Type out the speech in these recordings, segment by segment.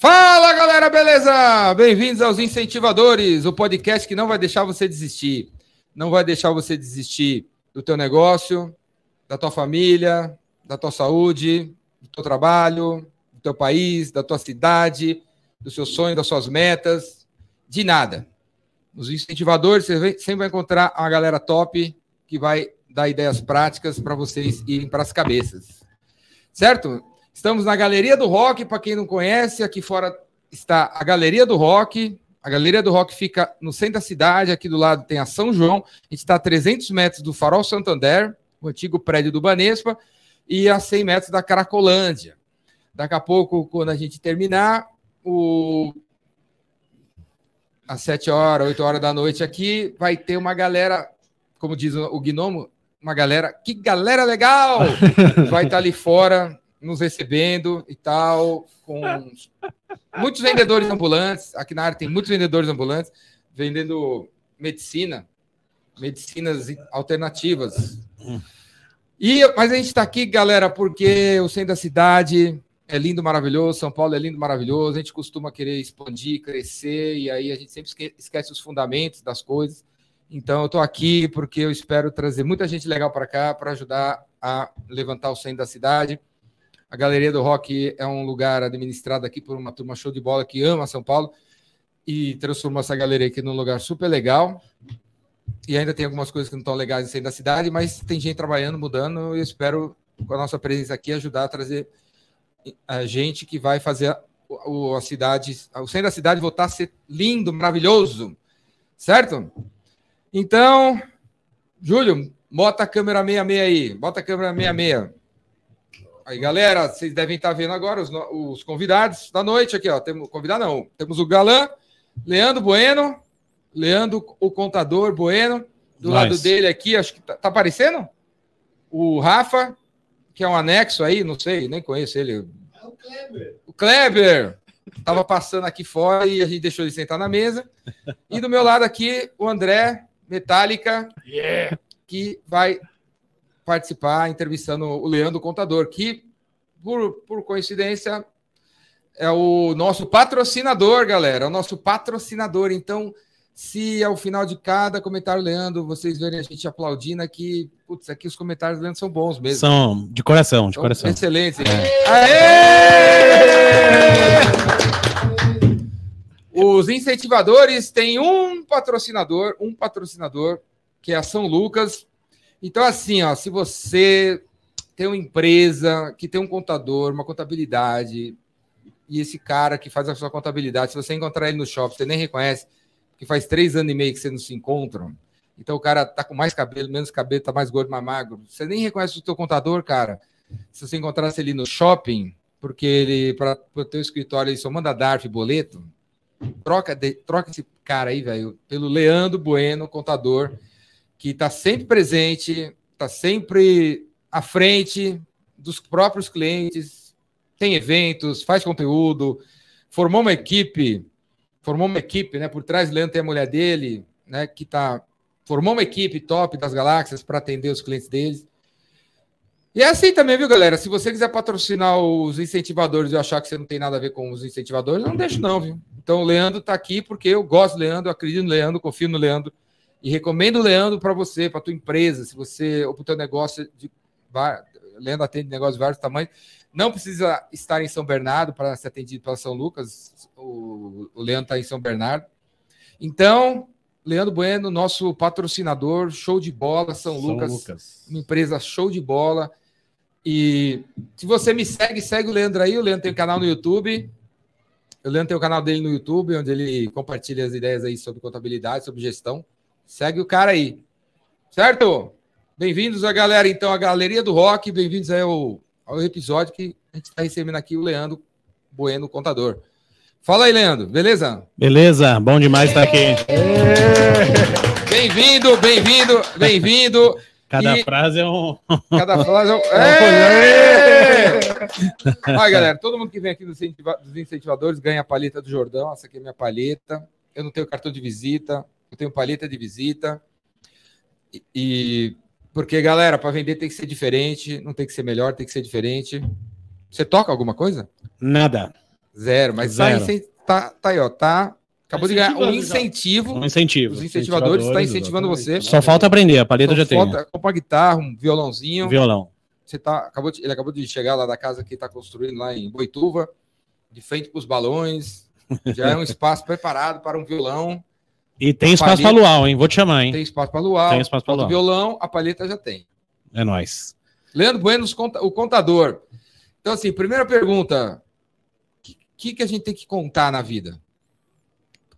Fala galera, beleza? Bem-vindos aos Incentivadores, o podcast que não vai deixar você desistir. Não vai deixar você desistir do teu negócio, da tua família, da tua saúde, do teu trabalho, do teu país, da tua cidade, do seu sonho, das suas metas, de nada. Nos incentivadores, você sempre vai encontrar uma galera top que vai dar ideias práticas para vocês irem para as cabeças. Certo? Estamos na Galeria do Rock, para quem não conhece, aqui fora está a Galeria do Rock. A Galeria do Rock fica no centro da cidade, aqui do lado tem a São João. A gente está a 300 metros do Farol Santander, o antigo prédio do Banespa, e a 100 metros da Caracolândia. Daqui a pouco, quando a gente terminar, o... às 7 horas, 8 horas da noite aqui, vai ter uma galera, como diz o Gnomo, uma galera, que galera legal! Vai estar ali fora nos recebendo e tal, com muitos vendedores ambulantes. Aqui na área tem muitos vendedores ambulantes vendendo medicina, medicinas alternativas. E, mas a gente está aqui, galera, porque o centro da cidade é lindo, maravilhoso, São Paulo é lindo, maravilhoso. A gente costuma querer expandir, crescer, e aí a gente sempre esquece os fundamentos das coisas. Então, eu estou aqui porque eu espero trazer muita gente legal para cá para ajudar a levantar o centro da cidade a Galeria do Rock é um lugar administrado aqui por uma turma show de bola que ama São Paulo e transformou essa galeria aqui num lugar super legal. E ainda tem algumas coisas que não estão legais em centro da cidade, mas tem gente trabalhando, mudando, e eu espero, com a nossa presença aqui, ajudar a trazer a gente que vai fazer a, a cidade, o centro da cidade voltar a ser lindo, maravilhoso, certo? Então, Júlio, bota a câmera 66 aí, bota a câmera 66. Aí, galera, vocês devem estar vendo agora os, os convidados da noite aqui, ó. Temos convidado não, temos o Galã, Leandro Bueno, Leandro o contador Bueno, do nice. lado dele aqui, acho que tá, tá, aparecendo? O Rafa, que é um anexo aí, não sei, nem conheço ele. É o Kleber. O Kleber tava passando aqui fora e a gente deixou ele sentar na mesa. E do meu lado aqui, o André Metallica, yeah. que vai participar entrevistando o Leandro Contador, que, por, por coincidência, é o nosso patrocinador, galera. É o nosso patrocinador. Então, se ao final de cada comentário, Leandro, vocês verem a gente aplaudindo aqui, putz, aqui os comentários do Leandro são bons mesmo. São de coração, de coração. Excelentes. É. Aê! Os incentivadores têm um patrocinador, um patrocinador, que é a São Lucas. Então, assim, ó, se você tem uma empresa que tem um contador, uma contabilidade, e esse cara que faz a sua contabilidade, se você encontrar ele no shopping, você nem reconhece, que faz três anos e meio que você não se encontram, então o cara tá com mais cabelo, menos cabelo, tá mais gordo, mais magro, você nem reconhece o seu contador, cara. Se você encontrasse ele no shopping, porque ele, para o teu escritório, ele só manda DARF boleto, troca, de, troca esse cara aí, velho, pelo Leandro Bueno, contador, que está sempre presente, está sempre à frente dos próprios clientes, tem eventos, faz conteúdo, formou uma equipe, formou uma equipe, né? Por trás, Leandro tem a mulher dele, né? Que tá formou uma equipe top das galáxias para atender os clientes deles. E é assim também, viu, galera? Se você quiser patrocinar os incentivadores e achar que você não tem nada a ver com os incentivadores, não deixa não, viu? Então o Leandro está aqui porque eu gosto do Leandro, acredito no Leandro, confio no Leandro. E recomendo o Leandro para você, para tua empresa, se você ou para o teu negócio de Leandro atende negócios de vários tamanhos. Não precisa estar em São Bernardo para ser atendido pela São Lucas. O, o Leandro está em São Bernardo. Então, Leandro Bueno, nosso patrocinador, show de bola, São, São Lucas, Lucas, uma empresa show de bola. E se você me segue, segue o Leandro aí. O Leandro tem um canal no YouTube. O Leandro tem o um canal dele no YouTube, onde ele compartilha as ideias aí sobre contabilidade, sobre gestão. Segue o cara aí. Certo? Bem-vindos a galera, então, à Galeria do Rock. Bem-vindos ao, ao episódio que a gente está recebendo aqui o Leandro Bueno, contador. Fala aí, Leandro, beleza? Beleza, bom demais estar aqui. Bem-vindo, bem-vindo, bem-vindo. Cada e... frase é um. Cada frase é um. É! Aí, galera, todo mundo que vem aqui dos incentivadores ganha a palheta do Jordão. Essa aqui é minha palheta. Eu não tenho cartão de visita eu tenho paleta de visita. E, e porque, galera, para vender tem que ser diferente, não tem que ser melhor, tem que ser diferente. Você toca alguma coisa? Nada. Zero, mas Zero. Tá, incen- tá, tá aí, ó. Tá. Acabou de ganhar um incentivo. Um incentivo. Os incentivadores estão Incentivadores, incentivando você. exatamente. Só falta aprender, a paleta Só já tem. falta comprar guitarra, um violãozinho. Violão. Você tá, acabou de- ele acabou de chegar lá da casa que está construindo lá em Boituva, de frente para os balões. Já é um espaço preparado para um violão. E tem espaço pra luau, hein? Vou te chamar, hein? Tem espaço para luau. Tem espaço o luau. violão, a palheta já tem. É nóis. Leandro Bueno, o contador. Então, assim, primeira pergunta: o que, que, a gente tem que contar na vida?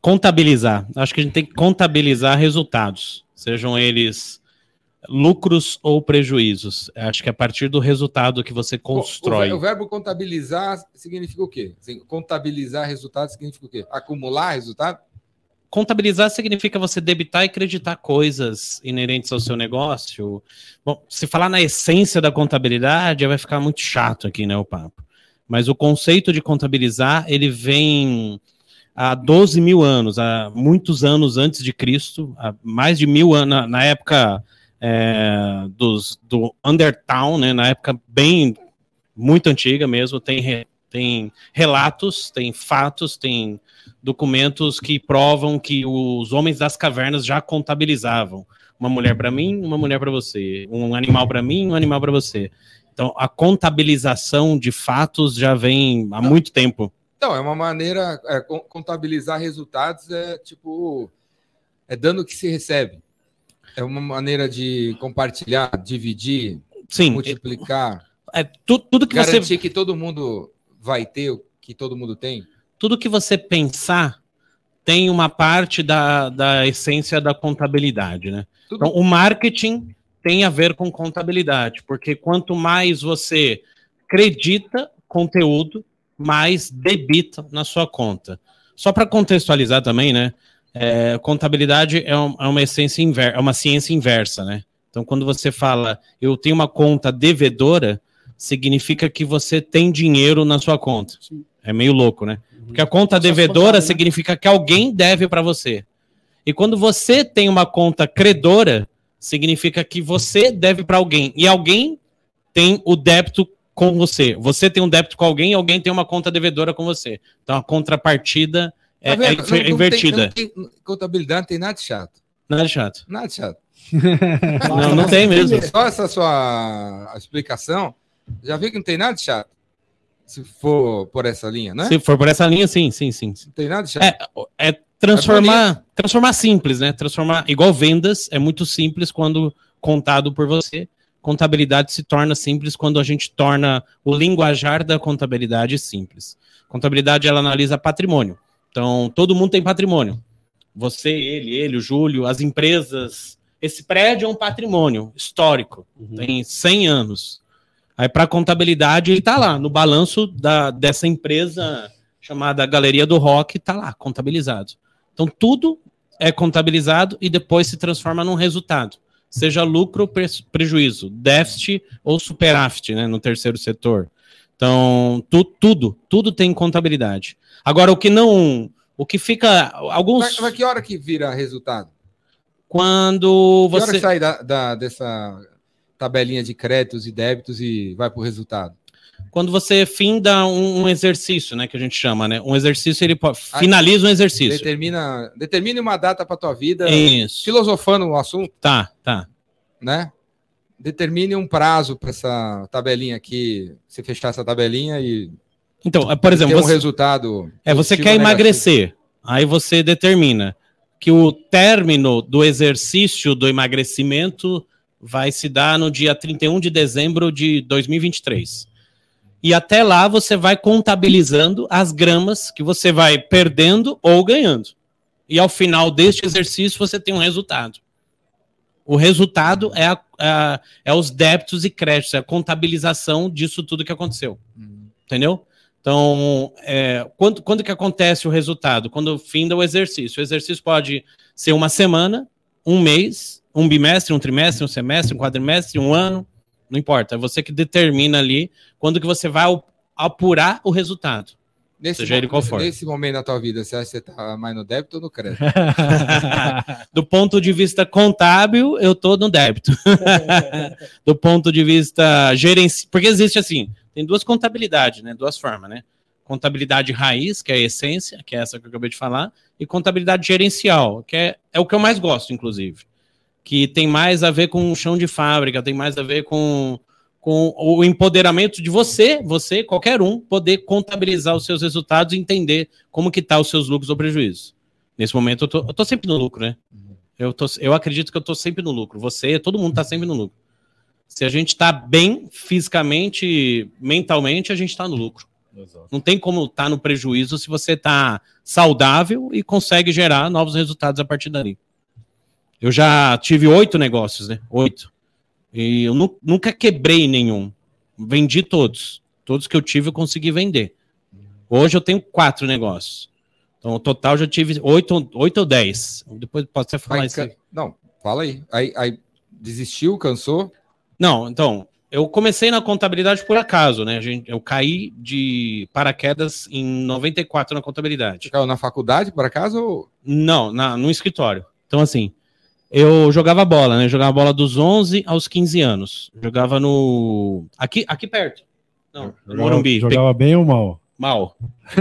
Contabilizar. Acho que a gente tem que contabilizar resultados, sejam eles lucros ou prejuízos. Acho que é a partir do resultado que você constrói. o verbo contabilizar significa o quê? Assim, contabilizar resultado significa o quê? Acumular resultado? Contabilizar significa você debitar e creditar coisas inerentes ao seu negócio. Bom, se falar na essência da contabilidade, vai ficar muito chato aqui, né, o papo. Mas o conceito de contabilizar, ele vem há 12 mil anos, há muitos anos antes de Cristo, há mais de mil anos, na, época é, dos, do Undertown, né, na época bem, muito antiga mesmo, tem, tem relatos, tem fatos, tem documentos que provam que os homens das cavernas já contabilizavam. Uma mulher para mim, uma mulher para você. Um animal para mim, um animal para você. Então, a contabilização de fatos já vem há muito tempo. Então, é uma maneira. é, con- contabilizar resultados é tipo. É dando o que se recebe. É uma maneira de compartilhar, dividir, Sim, multiplicar, é, tu- tudo que você garantir que todo mundo vai ter o que todo mundo tem. tudo que você pensar tem uma parte da, da essência da contabilidade, né? Tudo- Então, o marketing tem a ver com contabilidade, porque quanto mais você acredita conteúdo, mais debita na sua conta. Só para contextualizar também, né? é, contabilidade é, um- é uma essência é uma ciência inversa, né? Então, quando você fala eu tenho uma conta devedora, significa que você tem dinheiro na sua conta. Sim. É meio louco, né? Porque a conta devedora né? significa que alguém deve para você. E quando você tem uma conta credora, significa que você deve para alguém. E alguém tem o débito com você. Você tem um débito com alguém e alguém tem uma conta devedora com você. Então a contrapartida é, Tá é Não- não invertida. tem- não tem- contabilidade não tem nada de chato. Nada chato. Nada chato. Não, não tem mesmo. Só essa sua explicação, já viu que não tem nada de chato. Se for por essa linha, né? Se for por essa linha, sim, sim, sim. Não tem nada de chato. É, é transformar, transformar simples, né? Transformar igual vendas é muito simples quando contado por você. Contabilidade se torna simples quando a gente torna o linguajar da contabilidade simples. Contabilidade ela analisa patrimônio. Então, todo mundo tem patrimônio. Você, ele, ele, o Júlio, as empresas. Esse prédio é um patrimônio histórico, Uhum. tem 100 anos. Aí, para contabilidade, ele está lá no balanço da, dessa empresa chamada Galeria do Rock, está lá, contabilizado. Então, tudo é contabilizado e depois se transforma num resultado. Seja lucro ou pre- prejuízo, déficit ou superávit, né, no terceiro setor. Então, tu- tudo, tudo tem contabilidade. Agora, o que não. O que fica. Alguns. Mas, mas que hora que vira resultado? Quando Que hora você. que sai da, da- dessa tabelinha de créditos e débitos e vai para o resultado? Quando você finda um, um exercício, né? Que a gente chama, né? Um exercício, ele pode, finaliza um exercício. Determina, determine uma data para tua vida, Isso. filosofando o assunto, Tá, tá. né? Determine um prazo para essa tabelinha aqui, você fechar essa tabelinha e Então, é, por ter exemplo, um você, resultado. é, você quer emagrecer. Aí você determina que o término do exercício do emagrecimento vai se dar no dia 31 de dezembro de 2023. E até lá você vai contabilizando as gramas que você vai perdendo ou ganhando. E ao final deste exercício você tem um resultado. O resultado é, a- a- é os débitos e créditos, é a contabilização disso tudo que aconteceu. Hum. Entendeu? Então, é, quando, quando que acontece o resultado? Quando finda o exercício. O exercício pode ser uma semana, um mês, um bimestre, um trimestre, um semestre, um quadrimestre, um ano, não importa. É você que determina ali quando que você vai apurar o resultado. Nesse, Seja ele mo- qual for. nesse momento da tua vida, você acha que você tá mais no débito ou no crédito? Do ponto de vista contábil, eu tô no débito. Do ponto de vista gerencial, porque existe assim, tem duas contabilidades, né? Duas formas, né? Contabilidade raiz, que é a essência, que é essa que eu acabei de falar, e contabilidade gerencial, que é, é o que eu mais gosto, inclusive. Que tem mais a ver com o chão de fábrica, tem mais a ver com, com o empoderamento de você, você, qualquer um, poder contabilizar os seus resultados e entender como que tá os seus lucros ou prejuízos. Nesse momento eu tô, eu tô sempre no lucro, né? Eu, tô, eu acredito que eu tô sempre no lucro. Você, todo mundo tá sempre no lucro. Se a gente está bem fisicamente, mentalmente, a gente está no lucro. Exato. Não tem como estar tá no prejuízo se você está saudável e consegue gerar novos resultados a partir dali. Eu já tive oito negócios, né? Oito. E eu nu nunca quebrei nenhum. Vendi todos. Todos que eu tive eu consegui vender. Hoje eu tenho quatro negócios. Então, o total já tive oito, oito ou dez. Depois pode até falar isso. Não, fala aí. aí. Aí desistiu, cansou? Não, então, eu comecei na contabilidade por acaso, né? Eu caí de paraquedas em 94 na contabilidade. Você caiu na faculdade, por acaso? Ou... Não, na, no escritório. Então, assim, eu jogava bola, né? jogava bola dos 11 aos 15 anos. Jogava no. Aqui, aqui perto. Não, no Morumbi. Jogava bem ou mal? Mal.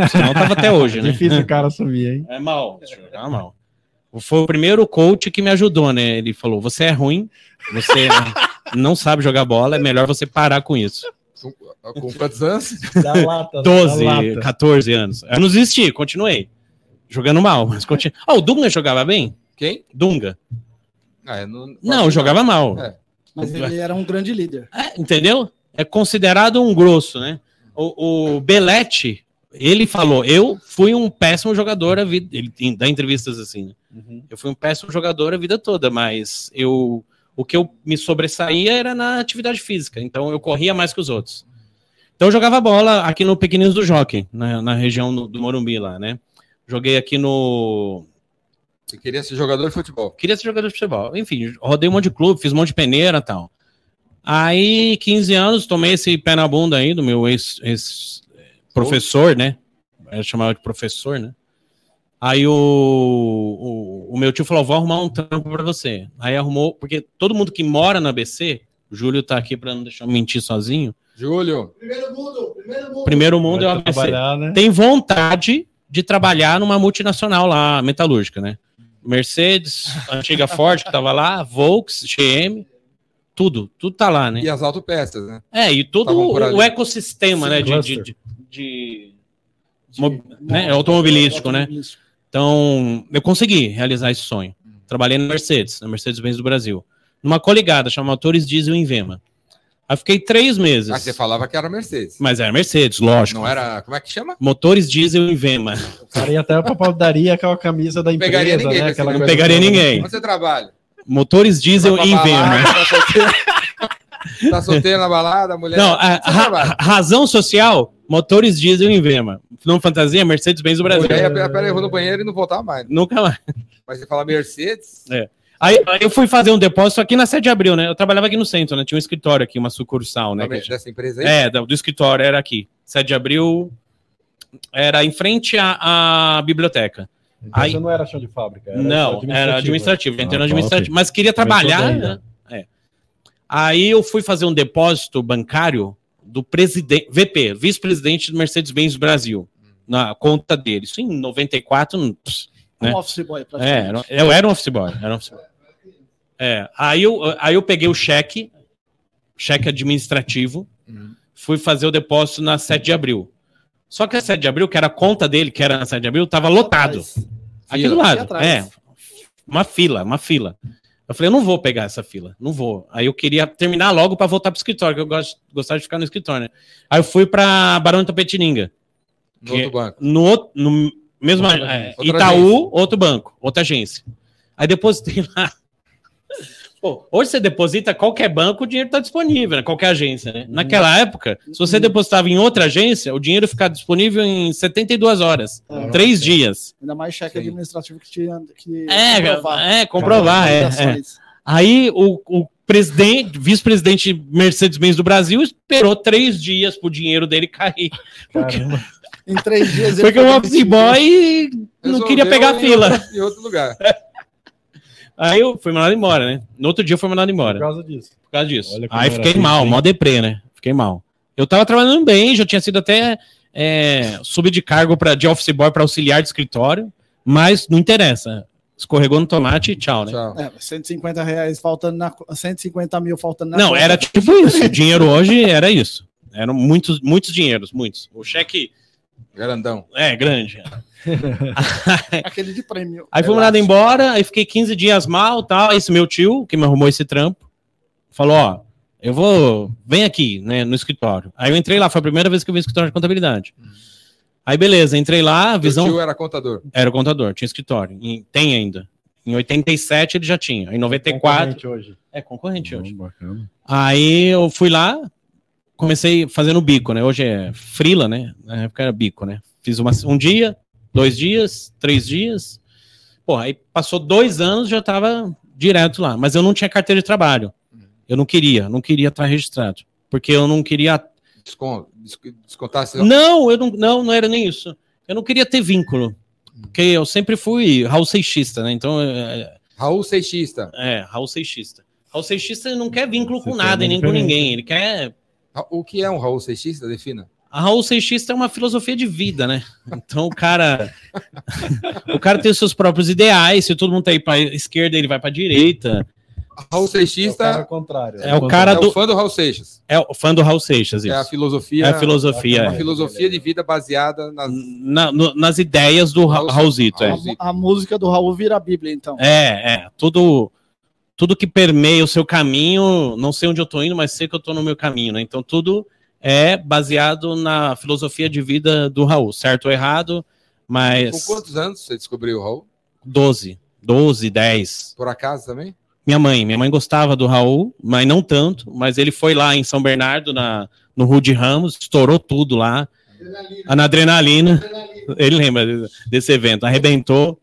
Senão tava até hoje, né? Difícil o cara assumir, hein? É mal. Jogava mal. Foi o primeiro coach que me ajudou, né? Ele falou: você é ruim, você. não sabe jogar bola, é melhor você parar com isso. Com quantos anos? Da lata, 12, da lata. 14 anos. Eu não desisti, continuei. Jogando mal, mas continuei. Oh, o Dunga jogava bem? Quem? Dunga. Ah, não, não jogava mal. É. Mas ele era um grande líder. É, entendeu? É considerado um grosso, né? O, o Belletti, ele falou: Eu fui um péssimo jogador a vida. Ele dá entrevistas assim. Né? Uhum. Eu fui um péssimo jogador a vida toda, mas eu o que eu me sobressaía era na atividade física, então eu corria mais que os outros. Então eu jogava bola aqui no Pequeninos do Jockey, na, na região do Morumbi lá, né? Joguei aqui no. Você queria ser jogador de futebol? Queria ser jogador de futebol. Enfim, rodei um monte de clube, fiz um monte de peneira e tal. Aí, 15 anos, tomei esse pé na bunda aí do meu ex-professor, ex né? Eu chamava de professor, né? Aí o, o, o, meu tio falou: vou arrumar um trampo para você. Aí arrumou, porque todo mundo que mora na BC, o Júlio tá aqui para não deixar eu mentir sozinho. Júlio. Primeiro mundo, primeiro mundo. Primeiro mundo é o ABC. Né? Tem vontade de trabalhar numa multinacional lá, metalúrgica, né? Mercedes, antiga Ford que tava lá, Volks, GM, tudo, tudo tá lá, né? E as autopeças, né? É, e todo o, ecossistema, Sim, né, de, de, de, de, de né, automobilístico, né? Então, eu consegui realizar esse sonho. Trabalhei na Mercedes, na Mercedes-Benz do Brasil. Numa coligada, chamada Motores Diesel em Vema. Aí fiquei três meses. Mas você falava que era Mercedes. Mas era Mercedes, lógico. Não era. Como é que chama? Motores diesel em Vema. O cara ia até pra padaria aquela camisa da empresa. Pegaria ninguém, né? Aquela não pegaria ninguém. Onde você trabalha? Motores diesel em Vema. Tá solteiro na balada, mulher. Não, a, a, a, razão social, motores diesel em Vema. Não fantasia, Mercedes-Benz do Brasil. Mulher, pera, eu vou no banheiro e não voltar mais. Nunca mais. Mas você fala Mercedes? É. Aí, aí, eu fui fazer um depósito aqui na 7 de abril, né? Eu trabalhava aqui no centro, né? Tinha um escritório aqui, uma sucursal, né? Dessa empresa aí? É, do, do escritório, era aqui. 7 de abril, era em frente à, à biblioteca. Então aí, você não era chão de fábrica? Era não, administrativo, era administrativo. Né? No administrativo, mas queria trabalhar, né? Aí eu fui fazer um depósito bancário do presidente, VP, vice-presidente do Mercedes-Benz Brasil, na conta dele. Isso em 94. Né? Um office boy, é, eu era um office boy. Era um office boy. É, aí, eu, aí eu peguei o cheque, cheque administrativo, uhum. fui fazer o depósito na 7 de abril. Só que a 7 de abril, que era a conta dele, que era na 7 de abril, estava lotado. Aqui do lado. É, uma fila, uma fila. Eu falei, eu não vou pegar essa fila, não vou. Aí eu queria terminar logo para voltar pro escritório, que eu gosto, gostava de ficar no escritório, né? Aí eu fui para Barão de Tapetininga. No outro banco. No, no mesmo é, Itaú, outro banco, outra agência. Aí depositei lá Pô, hoje você deposita qualquer banco, o dinheiro está disponível, né? qualquer agência, né? Naquela época, se você depositava em outra agência, o dinheiro ficava disponível em 72 horas, é, três é. dias. Ainda mais cheque Sim. administrativo que tinha que é, comprovar. É, comprovar, é, é. Aí o, o presidente, vice-presidente Mercedes-Benz do Brasil esperou três dias para o dinheiro dele cair. Porque, em três dias Porque o office boy não queria pegar a fila. Em outro lugar. Aí eu fui mandado embora, né? No outro dia eu fui mandado embora. Por causa disso. Por causa disso. Aí fiquei mal, mó deprê, né? Fiquei mal. Eu tava trabalhando bem, já tinha sido até é, subir de cargo pra, de office boy para auxiliar de escritório, mas não interessa. Escorregou no tomate e tchau, né? Tchau. É, 150 reais faltando na, co- 150 mil faltando na Não, conta. era tipo isso. O dinheiro hoje era isso. Eram muitos, muitos dinheiros, muitos. O cheque Grandão. é grande. aquele de prêmio. Aí fui mandado embora, aí fiquei 15 dias mal, tal. Aí Esse meu tio, que me arrumou esse trampo, falou: Ó, eu vou, vem aqui, né, no escritório. Aí eu entrei lá, foi a primeira vez que eu vi escritório de contabilidade. Aí beleza, entrei lá, a visão. tio era contador. Era o contador, tinha escritório. E tem ainda. Em 87 ele já tinha. Em 94. Concorrente hoje. É concorrente hoje. Bacana. Aí eu fui lá, comecei fazendo bico, né? Hoje é frila, né? Na época era bico, né? Fiz uma, um dia, dois dias, três dias. Pô, aí passou dois anos, já tava direto lá. Mas eu não tinha carteira de trabalho. Eu não queria, não queria estar registrado. Porque eu não queria. Desconto, descontar se Não, eu não, não, não era nem isso. Eu não queria ter vínculo. Porque eu sempre fui Raul Seixista, né? Então, é, Raul Seixista. é Raul Seixista. Raul Seixista não quer vínculo Você com nada e nem com ninguém. Ele quer O que é um Raul Seixista? Defina. A Raul Seixista é uma filosofia de vida, né? Então o cara. o cara tem os seus próprios ideais. Se todo mundo tá aí pra esquerda, ele vai pra direita. Raul É o cara Seixista ao contrário. É o cara é do. o fã do Raul Seixas. É o fã do Raul Seixas, É a isso. filosofia. É a filosofia. Uma é. filosofia de vida baseada nas. Na- no- nas ideias do Ra- Raul- Raulzito, é. A, a música do Raul vira a Bíblia, então. É, é. Tudo, tudo que permeia o seu caminho, não sei onde eu tô indo, mas sei que eu tô no meu caminho, né? Então tudo é baseado na filosofia de vida do Raul, certo ou errado, Com mas quantos anos você descobriu o Raul? 12, 12, 10. Por acaso também? Minha mãe, minha mãe gostava do Raul, mas não tanto, mas ele foi lá em São Bernardo, na, no Rude Ramos, estourou tudo lá, na adrenalina, ele lembra desse evento, arrebentou,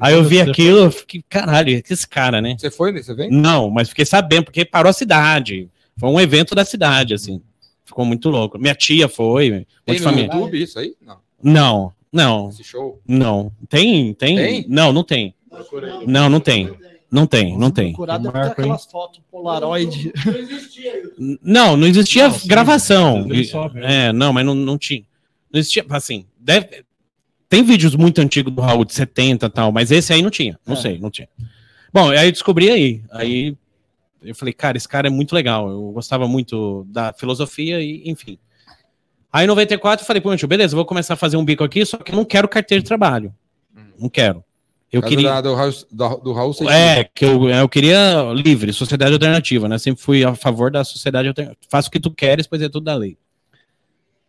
aí eu vi aquilo, eu fiquei, caralho, que esse cara, né? Você foi nesse evento? Não, mas fiquei sabendo, porque parou a cidade. Foi um evento da cidade, assim. Ficou muito louco. Minha tia foi, um monte Tem de no família. YouTube isso aí? Não. Não, não, Esse show. não. Tem, tem? Tem? Não, não tem. Não, não tem. Não tem, não tem. Procurar Tem deve ter aquelas fotos Polaroid. N- Não, não existia Não, sim, gravação. sobe, é, não, mas não, não tinha. Não existia, assim, deve... Tem vídeos muito antigos do Raul, de 70 e tal, mas esse aí não tinha. Não É. sei, não tinha. Bom, aí eu descobri aí. Aí eu falei, cara, esse cara é muito legal. Eu gostava muito da filosofia e, enfim. Aí em 94 eu falei, pô, tio, beleza, eu vou começar a fazer um bico aqui, só que eu não quero carteira de trabalho. Não quero. Eu causa queria. do, Raul, do, Raul. É, que eu, eu queria livre, sociedade alternativa, né? Sempre fui a favor da sociedade alternativa. Faça o que tu queres, pois é tudo da lei.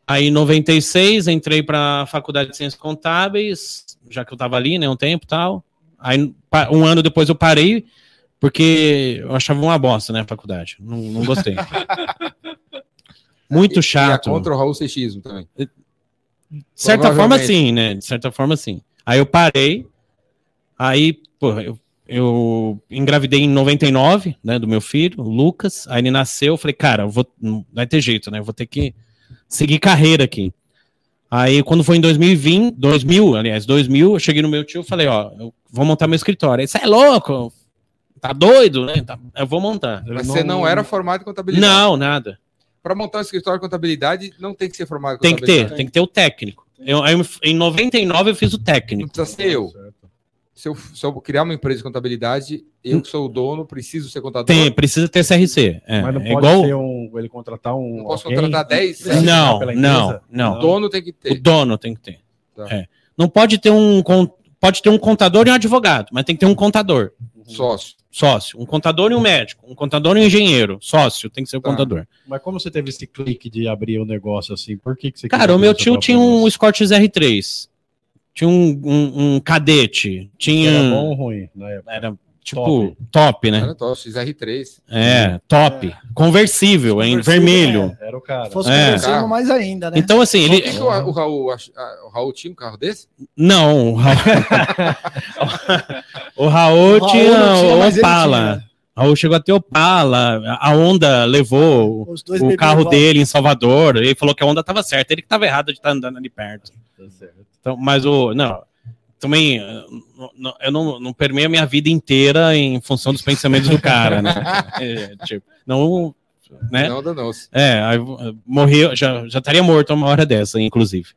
Aí, em 96, entrei para a Faculdade de Ciências Contábeis, já que eu estava ali, né, um tempo e tal. Aí, um ano depois eu parei, porque eu achava uma bosta, né, a faculdade. Não, não gostei. Muito E- e é chato. contra o Raul Seixismo também. De certa forma, sim, né? De certa forma, sim. Aí eu parei. Aí, pô, eu, eu engravidei em 99, né, do meu filho, o Lucas. Aí ele nasceu. Eu falei, cara, eu vou, não vai ter jeito, né? Eu vou ter que seguir carreira aqui. Aí, quando foi em 2020, 2000, aliás, 2000, eu cheguei no meu tio e falei, ó, eu vou montar meu escritório. Aí, você é louco? Tá doido, né? Tá- eu vou montar. Mas você não era formado em contabilidade. Não, nada. Para montar um escritório de contabilidade, não tem que ser formado em Tem que ter, tem que ter o técnico. Eu, eu- em 99 eu fiz o Não técnico. precisa ser eu. Se, eu. se eu criar uma empresa de contabilidade, eu que sou o dono, preciso ser contador. Tem, precisa ter CRC. É, Mas não é pode igual. ser um. Ele contratar um. Não posso alguém contratar 10? que- Não, não, não. O dono tem que O ter. dono tem que ter. Tá. É. Não pode ter um pode ter um contador e um advogado, mas tem que ter um contador, Sócio. Sócio, um contador e um médico, um contador e um engenheiro, sócio, tem que ser o Tá. contador. Mas como você teve esse clique de abrir o negócio assim? Por que, que você Cara, o meu tio tinha um? Escort R3, tinha um, um, um cadete, tinha Era bom ou ruim na época? era tipo top, né? Era top, XR3. É, top, conversível, em Conversível, vermelho. É, era o cara. Fosse É. conversível mais ainda, né? Então assim, ele que, que o, o Raul, o Raul tinha um carro desse? Não, o Raul, o Raul O Raul tinha o Opala. O Raul chegou a ter Opala. A Honda levou o carro dele em Salvador. Ele falou que a Honda estava certa. Ele que estava errado de estar andando ali perto. Tá certo. Então, mas o. Não. Também, eh, eu não, não permeio a minha vida inteira em função dos pensamentos do cara, né? É, tipo, não né? Não. É, aí, eh, morreu, já, já estaria morto uma hora dessa, inclusive.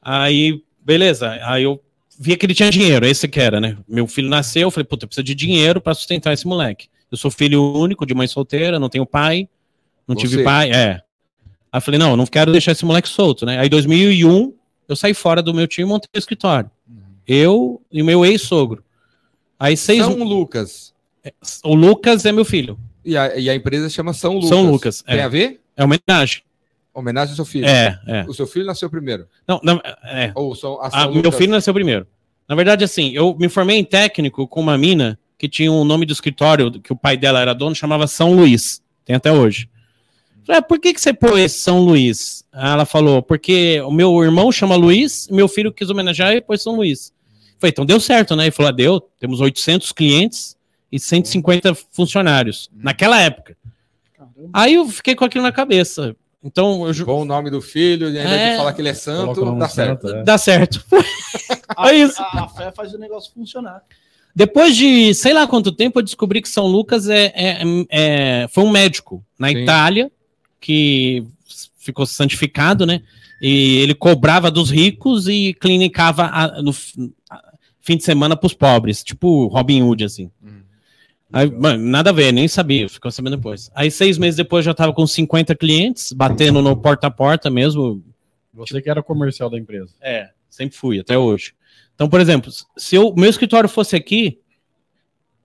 Aí, beleza, aí eu via que ele tinha dinheiro, esse que era, né? Meu filho nasceu, eu falei, puta, precisa de dinheiro pra sustentar esse moleque. Eu sou filho único, de mãe solteira, não tenho pai, não Você. tive pai, é. Aí eu falei, não, eu não quero deixar esse moleque solto, né? Aí em 2001, eu saí fora do meu time e montei o escritório. Eu e o meu ex-sogro. Aí seis... São Lucas. O Lucas é meu filho, E a, e a empresa chama São Lucas. São Lucas, Tem é. a ver? é homenagem. Homenagem ao seu filho. É, é. O seu filho nasceu primeiro. Não, não, é. Ou são, a São Ah, meu Lucas- filho nasceu primeiro. Na verdade, assim, eu me formei em técnico com uma mina que tinha um nome do escritório, que o pai dela era dono, chamava São Luís. Tem até hoje. Falei, ah, por que, que você pôs São Luís? Ela falou, porque o meu irmão chama Luís, e meu filho quis homenagear e pôs São Luís. Falei, então deu certo, né? Ele falou, ah, deu, temos 800 clientes e 150 funcionários, naquela época. Caramba. Aí eu fiquei com aquilo na cabeça. Então, eu Bom nome do filho, e ainda É. de falar que ele é o santo, dá certo. santo, é. dá certo. A, É isso. a- a fé faz o negócio funcionar. Depois de sei lá quanto tempo, eu descobri que São Lucas é, é- é- foi um médico na Sim. Itália que ficou santificado, né? E ele cobrava dos ricos e clinicava a- no fim de semana para os pobres, tipo Robin Hood, assim. Hum. Aí, mano, nada a ver, nem sabia, ficou sabendo depois. Aí, seis meses depois, já tava com 50 clientes, batendo no porta a porta mesmo, Você que era comercial da empresa. é, sempre fui, até hoje. Então, por exemplo, se o meu escritório fosse aqui,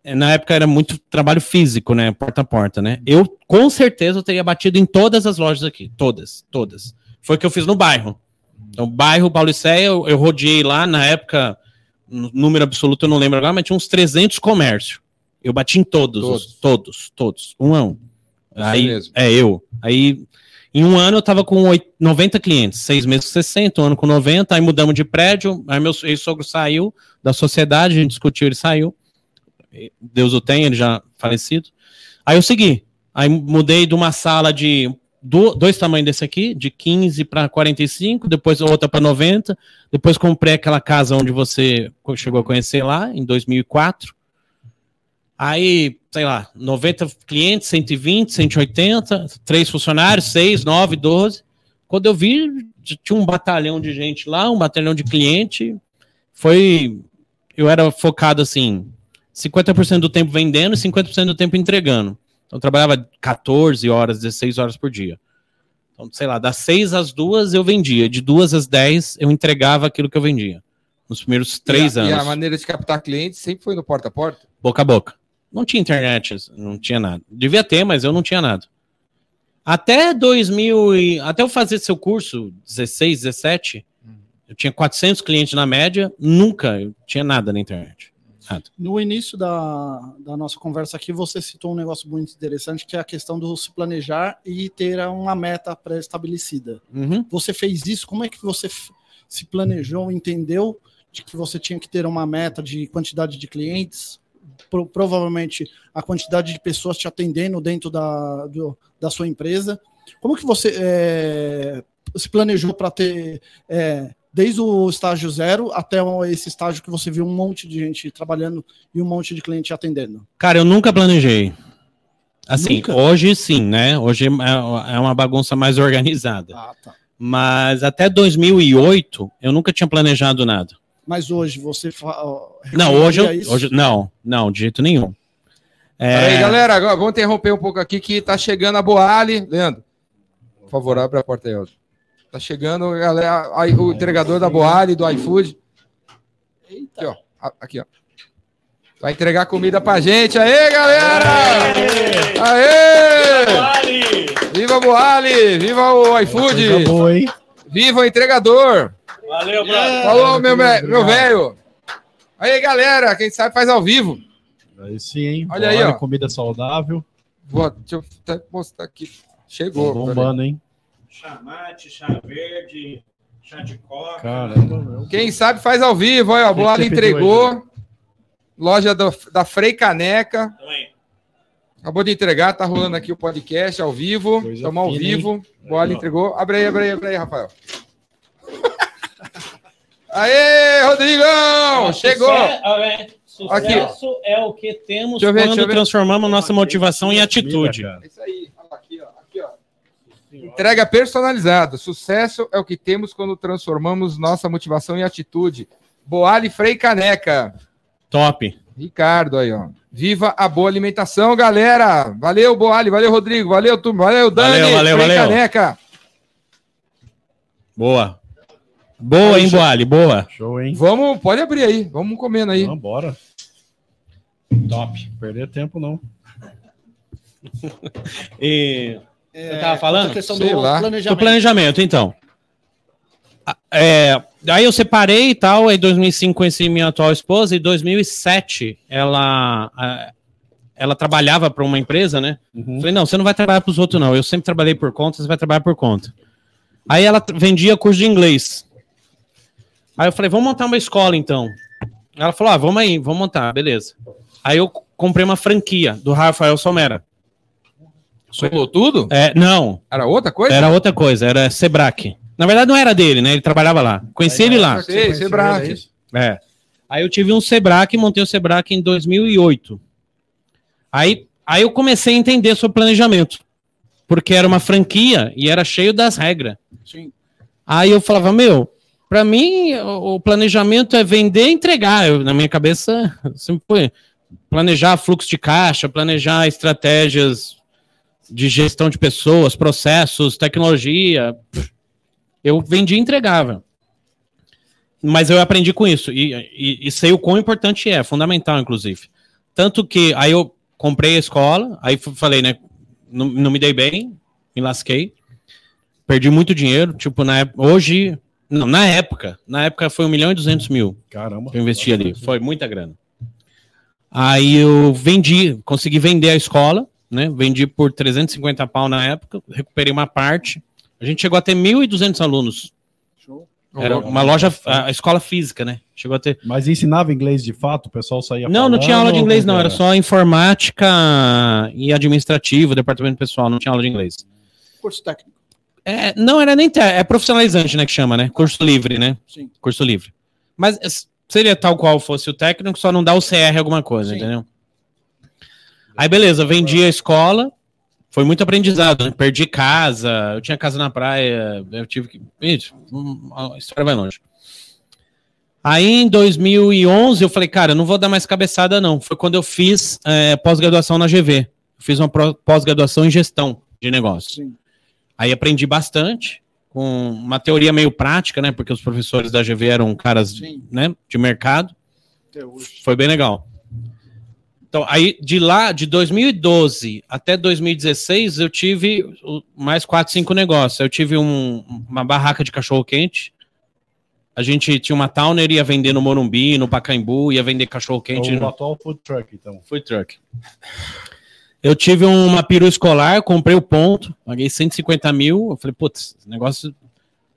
eh, na época era muito trabalho físico, né? Porta a porta, né? Eu, com certeza, eu teria batido em todas as lojas aqui. Todas, todas. Foi o que eu fiz no bairro. Então, bairro Pauliceia, eu, eu rodeei lá, na época, número absoluto eu não lembro agora, mas tinha uns 300 comércios. Eu bati em todos, Todos. os- todos, todos, um a um. Aí, mesmo. é, eu. Aí, em um ano eu tava com oit- 90 clientes, seis meses com 60, um ano com 90, aí mudamos de prédio, aí meu ex-sogro saiu da sociedade, a gente discutiu, ele saiu. Deus o tem, ele já falecido. Aí eu segui. Aí mudei de uma sala de do- dois tamanhos desse aqui, de 15 para 45, depois outra para 90, depois comprei aquela casa onde você chegou a conhecer lá, em 2004. Aí, sei lá, 90 clientes, 120, 180, três funcionários, 6, 9, 12. Quando eu vi, tinha um batalhão de gente lá, um batalhão de cliente. Foi. Eu era focado assim: 50% do tempo vendendo e 50% do tempo entregando. Então, eu trabalhava 14 horas, 16 horas por dia. Então, sei lá, das 6 às 2 eu vendia, de 2 às 10 eu entregava aquilo que eu vendia. Nos primeiros três e a, anos. E a maneira de captar clientes sempre foi no porta a porta? Boca a boca. Não tinha internet, não tinha nada. Devia ter, mas eu não tinha nada. Até 2000 e, até eu fazer seu curso, 16, 17, eu tinha 400 clientes na média, nunca eu tinha nada na internet. Nada. No início da, da nossa conversa aqui, você citou um negócio muito interessante, que é a questão do se planejar e ter uma meta pré-estabelecida. Uhum. Você fez isso? Como é que você se planejou, entendeu de que você tinha que ter uma meta de quantidade de clientes? Pro- provavelmente a quantidade de pessoas te atendendo dentro da, do- da sua empresa. Como que você é, se planejou para ter é, desde o estágio zero até esse estágio que você viu um monte de gente trabalhando e um monte de cliente atendendo? Cara, eu nunca planejei. Assim, Nunca? hoje sim, né? Hoje é é uma bagunça mais organizada. Ah, tá. Mas até 2008, eu nunca tinha planejado nada. Mas hoje você Não, hoje eu. Hoje, não, não, de jeito nenhum. É, Peraí, galera, agora vamos interromper um pouco aqui que tá chegando a Boali. Leandro, por favor, abre a porta aí. ó. Tá chegando galera, aí, o entregador da Boali, do iFood. Aqui, ó. Aqui, ó. Vai entregar comida pra gente. Aê, galera! Aê! Viva a Boali! Viva o iFood! Boa? Viva o entregador! Valeu, Falou, meu, meu velho! Aí, galera, quem sabe faz ao vivo. Aí sim, hein? Olha aí, Bora, ó. Comida saudável. Vou, deixa eu até mostrar aqui. Chegou. peraí. bombando, hein? Chamate, chá verde, chá de coca. Caramba, meu. Quem sabe faz ao vivo, olha, a pediu entregou. Loja do- da Frei Caneca. Acabou de entregar, tá rolando aqui o podcast ao vivo. Coisa Estamos ao vivo. Boala Aí, ó. entregou. Abre aí, abre aí, abre aí, Rafael. Aê, Rodrigão! Chegou! Sucesso é o que temos ver, quando transformamos nossa motivação em atitude. É isso aí. Entrega personalizada. Sucesso é o que temos quando transformamos nossa motivação em atitude. Boali Frei Caneca. Top. Ricardo aí, ó. Viva a boa alimentação, galera. Valeu, Boali. Valeu, Rodrigo. Valeu, turma. Valeu, Dani. Valeu, valeu, Frei valeu. Caneca. Boa. Boa, hein, Boali? Boa. Show, hein? Vamos, pode abrir aí. Vamos comendo aí. Vamos bora. Top. Perder tempo não. E É, tava falando? outra questão do lá. planejamento. planejamento, então. É, aí eu separei e tal, aí em 2005 conheci minha atual esposa, e em 2007 ela, ela trabalhava para uma empresa, né? Uhum. Falei, não, você não vai trabalhar para os outros, não. Eu sempre trabalhei por conta, você vai trabalhar por conta. Aí ela vendia curso de inglês. Aí eu falei, vamos montar uma escola, então. Ela falou, ah, vamos aí, vamos montar, beleza. Aí eu comprei uma franquia do Rafael Somera. Solou tudo? É, não, Era outra coisa? era outra coisa, era Sebrae. Na verdade, não era dele, né? Ele trabalhava lá. Conheci ele lá. Sei, ele, é? É. Aí eu tive um Sebrae, montei o Sebrae em 2008. Aí, aí eu comecei a entender sobre planejamento. Porque era uma franquia e era cheio das regras. Sim. Aí eu falava, meu, pra mim o o planejamento é vender e entregar. Eu, na minha cabeça sempre foi planejar fluxo de caixa, planejar estratégias de gestão de pessoas, processos, tecnologia. Eu vendia e entregava. Mas eu aprendi com isso e, e, e sei o quão importante é, fundamental, inclusive. Tanto que aí eu comprei a escola, aí falei, né? Não, não me dei bem, me lasquei. Perdi muito dinheiro, tipo, na época. Hoje. Não, na época. Na época foi 1 milhão e 200 mil Caramba. que eu investi ali. Foi muita grana. Aí eu vendi, consegui vender a escola, né? Vendi por 350 pau na época, recuperei uma parte. A gente chegou a ter 1.200 alunos. Show. Era uma loja, a a escola física, né? Chegou a ter. Mas ensinava inglês de fato? O pessoal saía Não, não tinha falando aula de inglês, não. Era só informática e administrativo, departamento pessoal, não tinha aula de inglês. Curso técnico. É, não era nem. te- É profissionalizante, né? Que chama, né? Curso livre, né? Sim. Curso livre. Mas é, seria tal qual fosse o técnico, só não dá o CR alguma coisa, Sim. entendeu? Aí, beleza, vendi a escola. Foi muito aprendizado, né? Perdi casa, eu tinha casa na praia, eu tive que. Ixi, hum, a história vai longe. Aí, em 2011, eu falei, cara, eu não vou dar mais cabeçada, não. Foi quando eu fiz é, pós-graduação na GV. Fiz uma pós-graduação em gestão de negócios. Sim. Aí aprendi bastante, com uma teoria meio prática, né? Porque os professores da GV eram caras né, de mercado. Foi bem legal. Então, aí de lá, de 2012 até 2016, eu tive mais quatro, cinco negócios. Eu tive um- uma barraca de cachorro-quente. A gente tinha uma Towner, ia vender no Morumbi, no Pacaembu, ia vender É cachorro-quente o no atual food truck, então. food truck. Eu tive uma peru escolar, comprei o ponto, paguei 150 mil. Eu falei, putz, esse negócio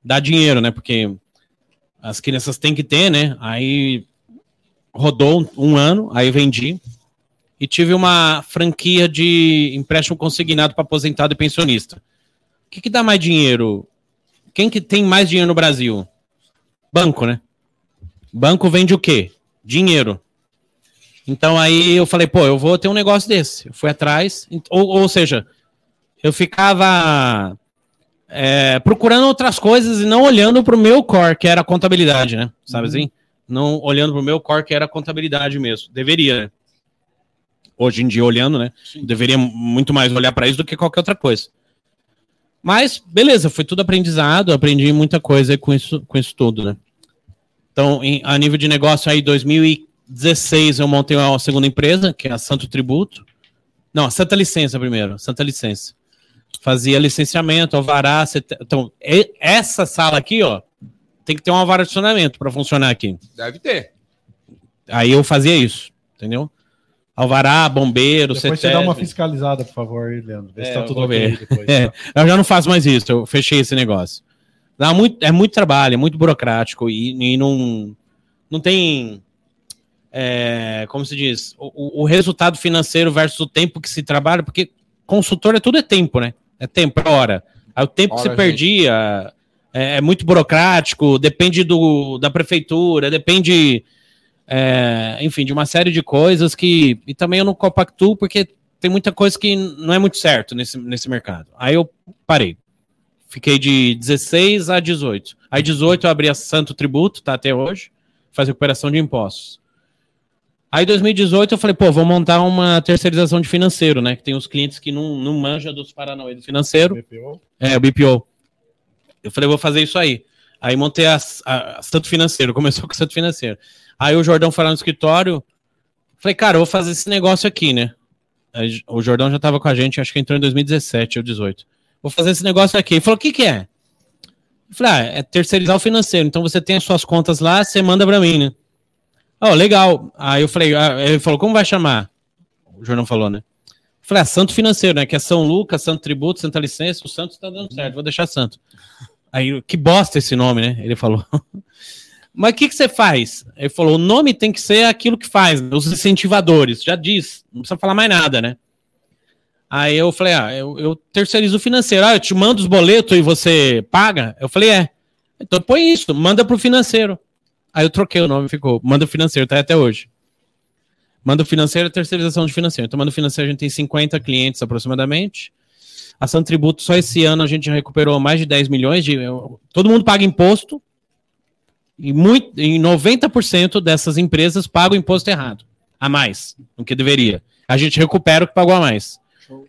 dá dinheiro, né? Porque as crianças têm que ter, né? Aí rodou um ano, aí vendi. E tive uma franquia de empréstimo consignado para aposentado e pensionista. O que, que dá mais dinheiro? Quem que tem mais dinheiro no Brasil? Banco, né? Banco vende o quê? Dinheiro. Então aí eu falei, pô, eu vou ter um negócio desse. Eu fui atrás, ou, ou seja, eu ficava é, procurando outras coisas e não olhando para o meu core, que era a contabilidade, né? Sabe assim? Não olhando para o meu core, que era a contabilidade mesmo. Deveria, né? Hoje em dia, olhando, né? Sim. Deveria muito mais olhar para isso do que qualquer outra coisa. Mas, beleza, foi tudo aprendizado, aprendi muita coisa com isso, com isso tudo, né? Então, em- a nível de negócio aí, 2016 eu montei uma segunda empresa, que é a Santo Tributo. Não, a Santa Licença primeiro, Santa Licença. Fazia licenciamento, alvará, CT então, e- essa sala aqui, ó, tem que ter um alvará de funcionamento para funcionar aqui. Deve ter. Aí eu fazia isso, entendeu? Alvará, bombeiro, Depois você CETESB. dá uma fiscalizada, por favor, aí, Leandro. Vê É, se tá eu tudo ok ver. depois. É, eu já não faço mais isso, eu fechei esse negócio. Dá muito, é muito trabalho, é muito burocrático e, e não, não tem. é, como se diz? O, o- resultado financeiro versus o tempo que se trabalha, porque consultor é tudo é tempo, né? É tempo, é hora. Aí o tempo que Hora, você perdia é, é muito burocrático, depende do, da prefeitura, depende, é, enfim, de uma série de coisas que. E também eu não compactuo porque tem muita coisa que não é muito certo nesse, nesse mercado. Aí eu parei. Fiquei de 16 a 18. Aí 18 eu abri a Santo Tributo, tá até hoje, faz recuperação de impostos. Aí 2018 eu falei, pô, vou montar uma terceirização de financeiro, né? Que tem os clientes que não, não manja dos Paranauê do financeiro. BPO. É, o BPO. Eu falei, vou fazer isso aí. Aí montei a, a, a Santo Financeiro, começou com o Santo Financeiro. Aí o Jordão foi lá no escritório, falei, cara, eu vou fazer esse negócio aqui, né? O Jordão já tava com a gente, acho que entrou em 2017 ou 18. Vou fazer esse negócio aqui. Ele falou, o que que é? Eu falei, ah, é terceirizar o financeiro. Então você tem as suas contas lá, você manda pra mim, né? Ó, legal. Aí eu falei, ah, ele falou, como vai chamar? O Jordão falou, né? Falei, ah, Santo Financeiro, né? Que é São Lucas, Santo Tributo, Santa Licença. O Santo tá dando certo, vou deixar Santo. Aí, que bosta esse nome, né? Ele falou. Mas o que, que você faz? Ele falou: o nome tem que ser aquilo que faz, os incentivadores. Já diz, não precisa falar mais nada, né? Aí eu falei: ah, eu, eu terceirizo o financeiro. Ah, eu te mando os boletos e você paga? Eu falei: é. Então põe isso, manda pro financeiro. Aí eu troquei o nome, ficou. Manda o financeiro, tá até hoje. Manda o financeiro, terceirização de financeiro. Então, manda o financeiro, a gente tem 50 clientes aproximadamente. A Santo Tributo, só esse ano a gente recuperou mais de 10 milhões de. Todo mundo paga imposto. E, muito, e 90% dessas empresas pagam imposto errado. A mais do que deveria. A gente recupera o que pagou a mais.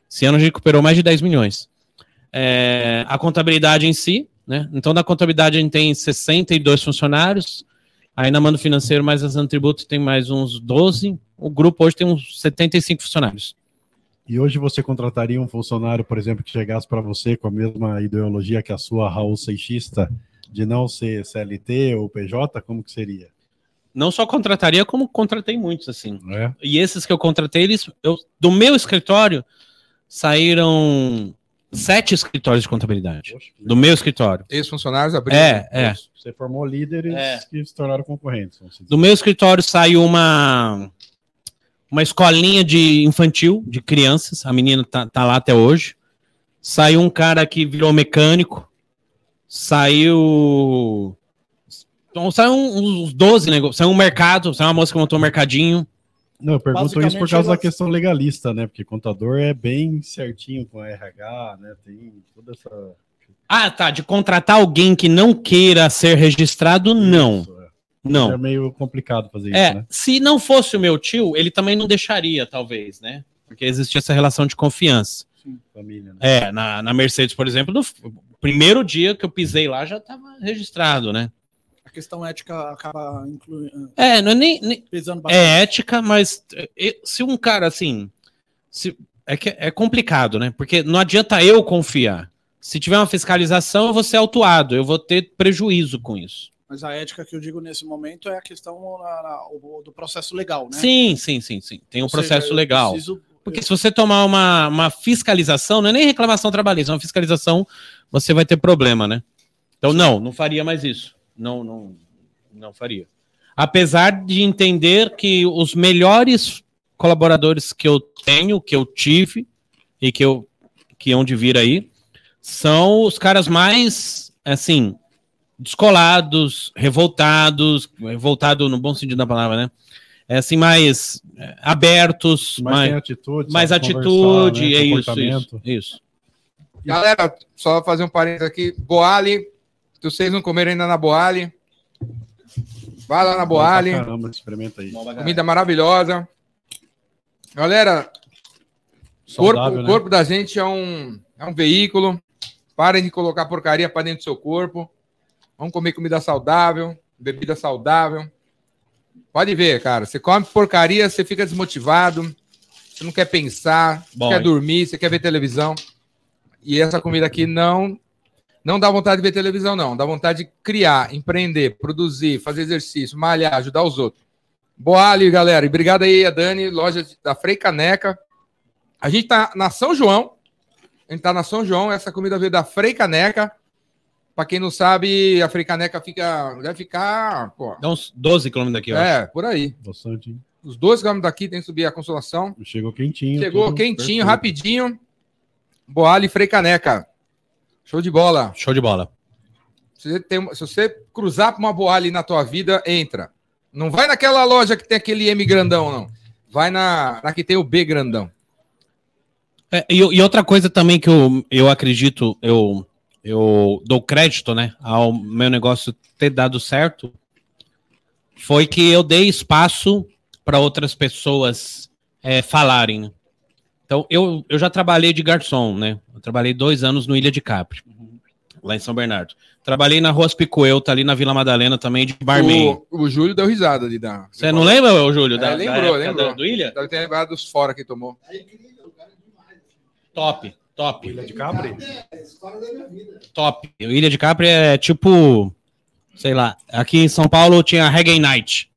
Esse ano a gente recuperou mais de 10 milhões. É, a contabilidade em si, né? Então, na contabilidade a gente tem 62 funcionários. Aí na Mano Financeiro, mais a Santo Tributo, tem mais uns 12. O grupo hoje tem uns 75 funcionários. E hoje você contrataria um funcionário, por exemplo, que chegasse para você com a mesma ideologia que a sua, Raul Seixista, de não ser CLT ou PJ, como que seria? Não só contrataria, como contratei muitos, assim. É. E esses que eu contratei, eles, eu, do meu escritório, saíram sete escritórios de contabilidade. Poxa, Do meu escritório. Ex-funcionários abriram. É, é. Você formou líderes É. que se tornaram concorrentes. Do meu escritório saiu uma uma escolinha de infantil, de crianças. A menina tá, tá lá até hoje. Saiu um cara que virou mecânico. Saiu. Então, saiu uns 12 negócios. Saiu um mercado, saiu uma moça que montou um mercadinho. Não, eu pergunto isso por causa da questão legalista, né? Porque contador é bem certinho com a RH, né? Tem toda essa. Ah, tá. De contratar alguém que não queira ser registrado, não. Isso, é. Não. É meio complicado fazer É, isso, né? se não fosse o meu tio, ele também não deixaria, talvez, né? Porque existia essa relação de confiança. Família, né? É, na, na Mercedes, por exemplo, no primeiro dia que eu pisei lá já estava registrado, né? A questão ética acaba incluindo, É, não é nem, nem- é ética, mas é, se um cara assim, se, é que é complicado, né? Porque não adianta eu confiar. Se tiver uma fiscalização, eu vou ser autuado, eu vou ter prejuízo com isso. Mas a ética que eu digo nesse momento é a questão na- na- o- do processo legal, né? Sim, sim, sim, sim. Tem um seja, processo eu legal. preciso- Porque se você tomar uma, uma fiscalização, não é nem reclamação trabalhista, é uma fiscalização, você vai ter problema, né? Então, não, não faria mais isso. Não, não, não faria. Apesar de entender que os melhores colaboradores que eu tenho, que eu tive e que eu que hão de vir aí, são os caras mais, assim, descolados, revoltados, revoltado no bom sentido da palavra, né? É assim, mais é, abertos, mais, tem atitude, mais atitude, né? é isso, isso. Galera, só fazer um parênteses aqui. Boali, se vocês não comeram ainda na Boali, vai lá na Boali. Caramba, experimenta aí. Comida maravilhosa. Galera, o corpo, Saudável, o né? corpo da gente é um, é um veículo. Parem de colocar porcaria para dentro do seu corpo. Vamos comer comida saudável, bebida saudável. Pode ver, cara. Você come porcaria, você fica desmotivado. Você não quer pensar, Bom, quer hein? dormir, você quer ver televisão. E essa comida aqui não não dá vontade de ver televisão, não. Dá vontade de criar, empreender, produzir, fazer exercício, malhar, ajudar os outros. Boali, galera. E obrigado aí, a Dani, loja da Frei Caneca. A gente tá na São João. A gente tá na São João. Essa comida veio da Frei Caneca. Pra quem não sabe, a Frei Caneca fica. Deve ficar. Pô, Dá uns 12 quilômetros daqui, eu acho. é, por aí. Bastante. hein? Os dois quilômetros daqui tem que subir a consolação. Chegou quentinho. Chegou quentinho, perfeito. rapidinho. Boali e Frei Caneca. Show de bola. Show de bola. Se você, tem, se você cruzar para uma Boali na tua vida, entra. Não vai naquela loja que tem aquele M grandão, não. Vai na, na que tem o B grandão. É, e, e outra coisa também que eu, eu acredito, eu, eu dou crédito, né, ao meu negócio ter dado certo, foi que eu dei espaço para outras pessoas é, falarem. Então, eu, eu já trabalhei de garçom, né? Eu trabalhei dois anos no Ilha de Capri, lá em São Bernardo. Trabalhei na Rua Picoelta, ali na Vila Madalena também, de barman. O, o Júlio deu risada ali da. Você não lembra, ô, Júlio? É, lembrou, época lembrou. da- do Ilha? Deve ter lembrado dos fora que tomou. Top, top. Ilha de Capri? Top. O Ilha de Capri é tipo, sei lá, aqui em São Paulo tinha Reggae Night,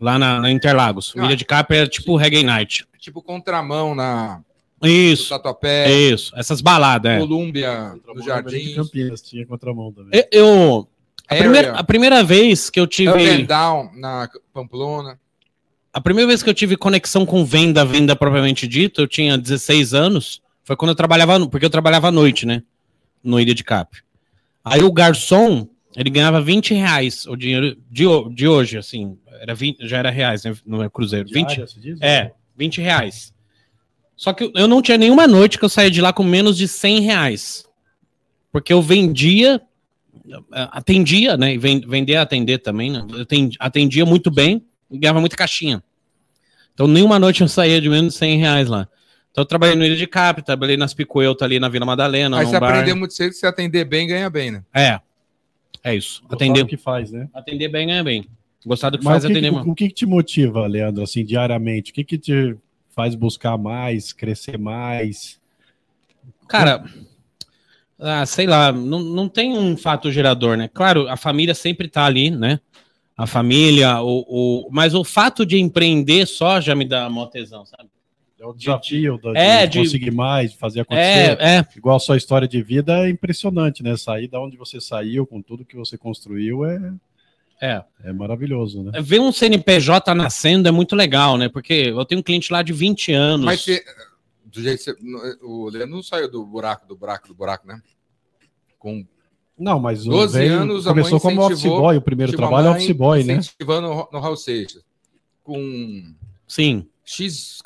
lá na, na Interlagos. Ah. Ilha de Capri é tipo Reggae Night. Tipo contramão na Isso, Tatuapé, isso. Essas baladas, é. Colômbia, no De Jardim. Campinas, tinha contramão também. Eu, a, primeira, a primeira vez que eu Up tive, Down na Pamplona. a primeira vez que eu tive conexão com venda, venda propriamente dito, eu tinha 16 anos, foi quando eu trabalhava, porque eu trabalhava à noite, né, no Ilha de Capri. Aí o garçom, ele ganhava 20 reais, o dinheiro de, de hoje, assim, era 20, já era reais, né, no meu cruzeiro, 20, Diária, se diz? É, 20 reais. Só que eu não tinha nenhuma noite que eu saía de lá com menos de 100 reais. Porque eu vendia, atendia, né? e ven- Vender, atender também, né? Eu atendi- atendia muito bem e ganhava muita caixinha. Então, nenhuma noite eu saía de menos de 100 reais lá. Então, eu trabalhei no Ilha de Cap, trabalhei nas Picoelta ali na Vila Madalena, Aí você bar. aprendeu muito cedo que se atender bem, ganha bem, né? É, é isso. Gostar Atender, do que faz, né? atender bem, ganha bem. Gostar do que Mas faz, o que, atender o, o que que te motiva, Leandro, assim, diariamente? O que que te faz buscar mais, crescer mais? Cara, ah, sei lá, não, não tem um fato gerador, né? Claro, a família sempre tá ali, né? A família, o, o, mas o fato de empreender só já me dá mó tesão, sabe? É o desafio da- de, É, de- conseguir mais, de fazer acontecer. É, é, Igual a sua história de vida é impressionante, né? Sair da onde você saiu, com tudo que você construiu, é, é. é maravilhoso, né? Ver um CNPJ nascendo é muito legal, né? Porque eu tenho um cliente lá de 20 anos. Mas você, do jeito que você, o Leandro não saiu do buraco, do buraco, do buraco, né? Com Não, mas o 12 veio- anos, começou como office boy, o primeiro trabalho é office boy, né? Incentivando no, no Raul Seixas. Com Sim, X,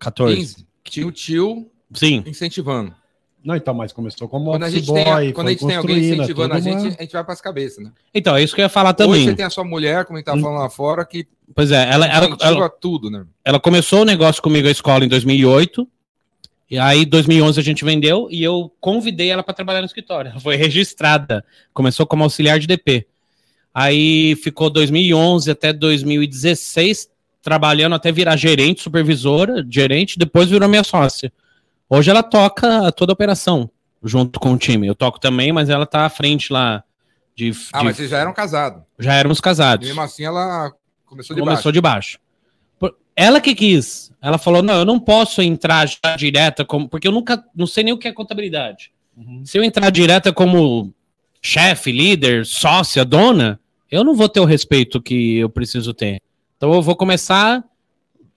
14, 14. 15. Tinha o tio Sim. incentivando. Não, então, mas começou como Quando a gente tem, boy, a- quando a gente tem alguém incentivando a uma- gente, a gente vai para as cabeças, né? Então, é isso que eu ia falar Hoje também. você tem a sua mulher, como a gente tava Hum. falando lá fora, que Pois é, ela, ela, ela, tudo, né? ela começou o negócio comigo a escola em 2008. E aí, em 2011, a gente vendeu e eu convidei ela para trabalhar no escritório. Ela foi registrada. Começou como auxiliar de DP. Aí ficou 2011 até 2016 trabalhando até virar gerente, supervisora, gerente, depois virou minha sócia. Hoje ela toca toda a operação junto com o time. Eu toco também, mas ela tá à frente lá de, Ah, de- mas vocês já eram casados. já éramos E casados. mesmo assim ela começou de Começou baixo. de baixo. Ela que quis. Ela falou: não, eu não posso entrar já direta como. Porque eu nunca. Não sei nem o que é contabilidade. Uhum. Se eu entrar direta como chefe, líder, sócia, dona, eu não vou ter o respeito que eu preciso ter. Então eu vou começar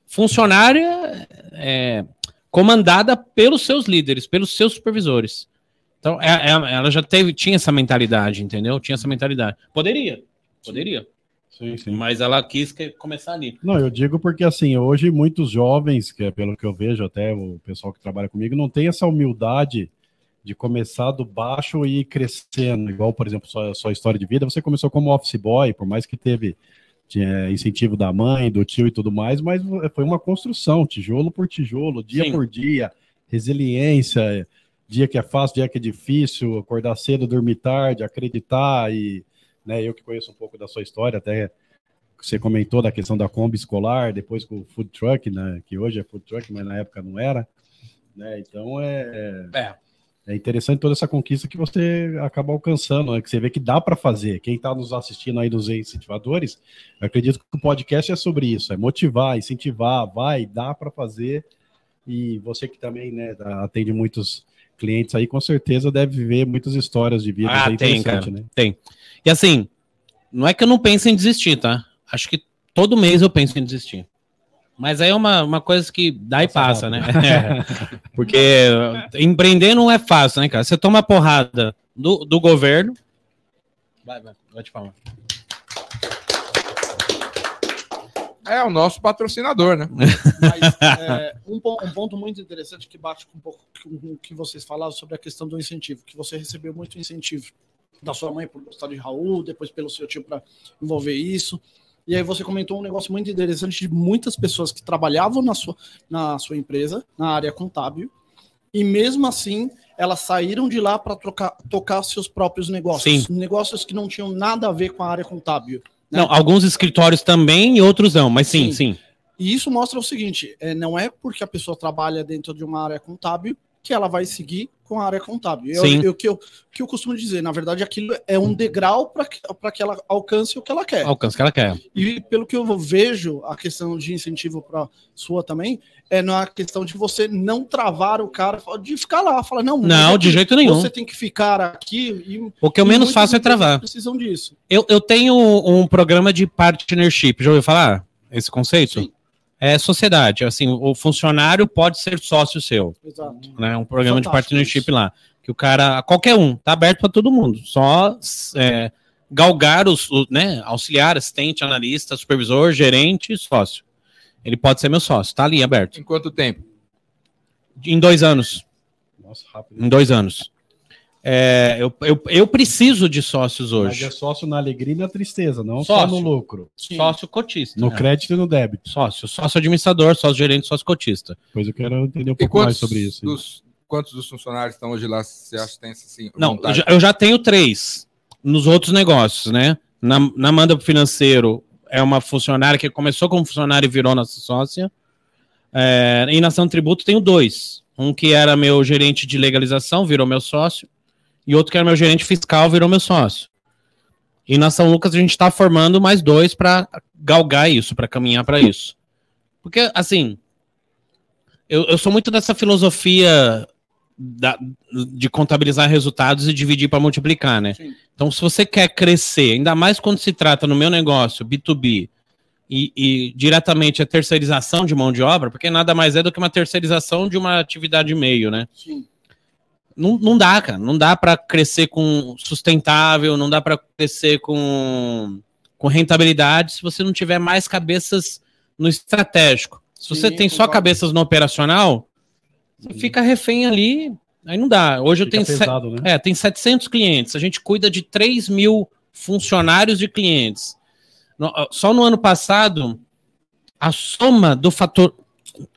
funcionária é, comandada pelos seus líderes, pelos seus supervisores. Então é- é- ela já teve, tinha essa mentalidade, entendeu? Tinha essa mentalidade. Poderia, poderia. Sim, sim. Mas ela quis começar ali. Não, eu digo porque assim, hoje muitos jovens, que é pelo que eu vejo, até o pessoal que trabalha comigo, não tem essa humildade de começar do baixo e ir crescendo. Igual, por exemplo, sua, sua história de vida, você começou como office boy, por mais que teve tinha incentivo da mãe, do tio e tudo mais, mas foi uma construção, tijolo por tijolo, dia Sim. por dia, resiliência, dia que é fácil, dia que é difícil, acordar cedo, dormir tarde, acreditar e, né, eu que conheço um pouco da sua história, até você comentou da questão da Kombi escolar, depois com o food truck, né, que hoje é food truck, mas na época não era, né, então é, É. é interessante toda essa conquista que você acaba alcançando, né, que você vê que dá para fazer. Quem está nos assistindo aí dos incentivadores, acredito que o podcast é sobre isso, é motivar, incentivar, vai, dá para fazer. E você que também, né, atende muitos clientes aí, com certeza deve ver muitas histórias de vida. Ah, é tem, cara. né? Tem. E assim, não é que eu não penso em desistir, tá? Acho que todo mês eu penso em desistir. Mas aí é uma, uma coisa que dá e Passa né? É. Porque empreender não é fácil, né, cara? Você toma porrada do, do governo. Vai, vai, vai te falar. É o nosso patrocinador, né? Mas é, um, pon- um ponto muito interessante que bate com um pouco com o que vocês falaram sobre a questão do incentivo, que você recebeu muito incentivo da sua mãe por gostar de Raul, depois pelo seu tio para envolver isso. E aí você comentou um negócio muito interessante de muitas pessoas que trabalhavam na sua, na sua empresa, na área contábil, e mesmo assim elas saíram de lá para tocar seus próprios negócios. Negócios que não tinham nada a ver com a área contábil. né? Não, alguns escritórios também e outros não, mas sim, sim. Sim. E isso mostra o seguinte: é, não é porque a pessoa trabalha dentro de uma área contábil que ela vai seguir com a área contábil. Sim. eu- O que eu, que eu costumo dizer, na verdade, aquilo é um degrau para que, ela alcance o que ela quer. Alcance que ela quer. E pelo que eu vejo, a questão de incentivo para sua também é na questão de você não travar o cara, de ficar lá, falar, não, Não, de jeito nenhum. Você tem que ficar aqui. E, O que eu menos faço é travar. Precisam disso. Eu, eu tenho um programa de partnership. Já ouviu falar esse conceito? Sim. É sociedade. Assim, o funcionário pode ser sócio seu. Exato. né? Um programa de Fantástico partnership isso. lá. Que o cara, qualquer um, tá aberto para todo mundo. Só é, galgar os, o- né? Auxiliar, assistente, analista, supervisor, gerente, sócio. Ele pode ser meu sócio, tá ali aberto. Em quanto tempo? Em dois anos. Nossa, rápido. Em dois anos. É, eu, eu, eu preciso de sócios Mas hoje. é sócio na alegria e na tristeza, não só Sócio. no lucro. Sim. Sócio cotista. No né? crédito e no débito. Sócio, sócio administrador, sócio gerente, sócio cotista. Depois eu quero entender um E pouco mais sobre isso. dos, quantos dos funcionários estão hoje lá? Você acha que tem assim? Não, eu já, eu já tenho três nos outros negócios, né? Na, na Manda Financeiro é uma funcionária que começou como funcionária e virou nossa sócia. É, e na Ação Tributo tenho dois. Um que era meu gerente de legalização, virou meu sócio. E outro que era meu gerente fiscal, virou meu sócio. E na São Lucas a gente está formando mais dois para galgar isso, para caminhar para isso. Porque, assim, eu, eu sou muito dessa filosofia da- de contabilizar resultados e dividir para multiplicar, né? Sim. Então, se você quer crescer, ainda mais quando se trata no meu negócio, B2B, e, e diretamente a terceirização de mão de obra, porque nada mais é do que uma terceirização de uma atividade meio, né? Sim. Não, não dá, cara. Não dá para crescer com sustentável, não dá para crescer com, com rentabilidade se você não tiver mais cabeças no estratégico. Se você Sim, tem só concordo. cabeças no operacional, você fica refém ali, aí não dá. Hoje eu Fica tenho se- pesado, né? é, tem 700 clientes. A gente cuida de 3 mil funcionários de clientes. Só no ano passado, a soma do fator.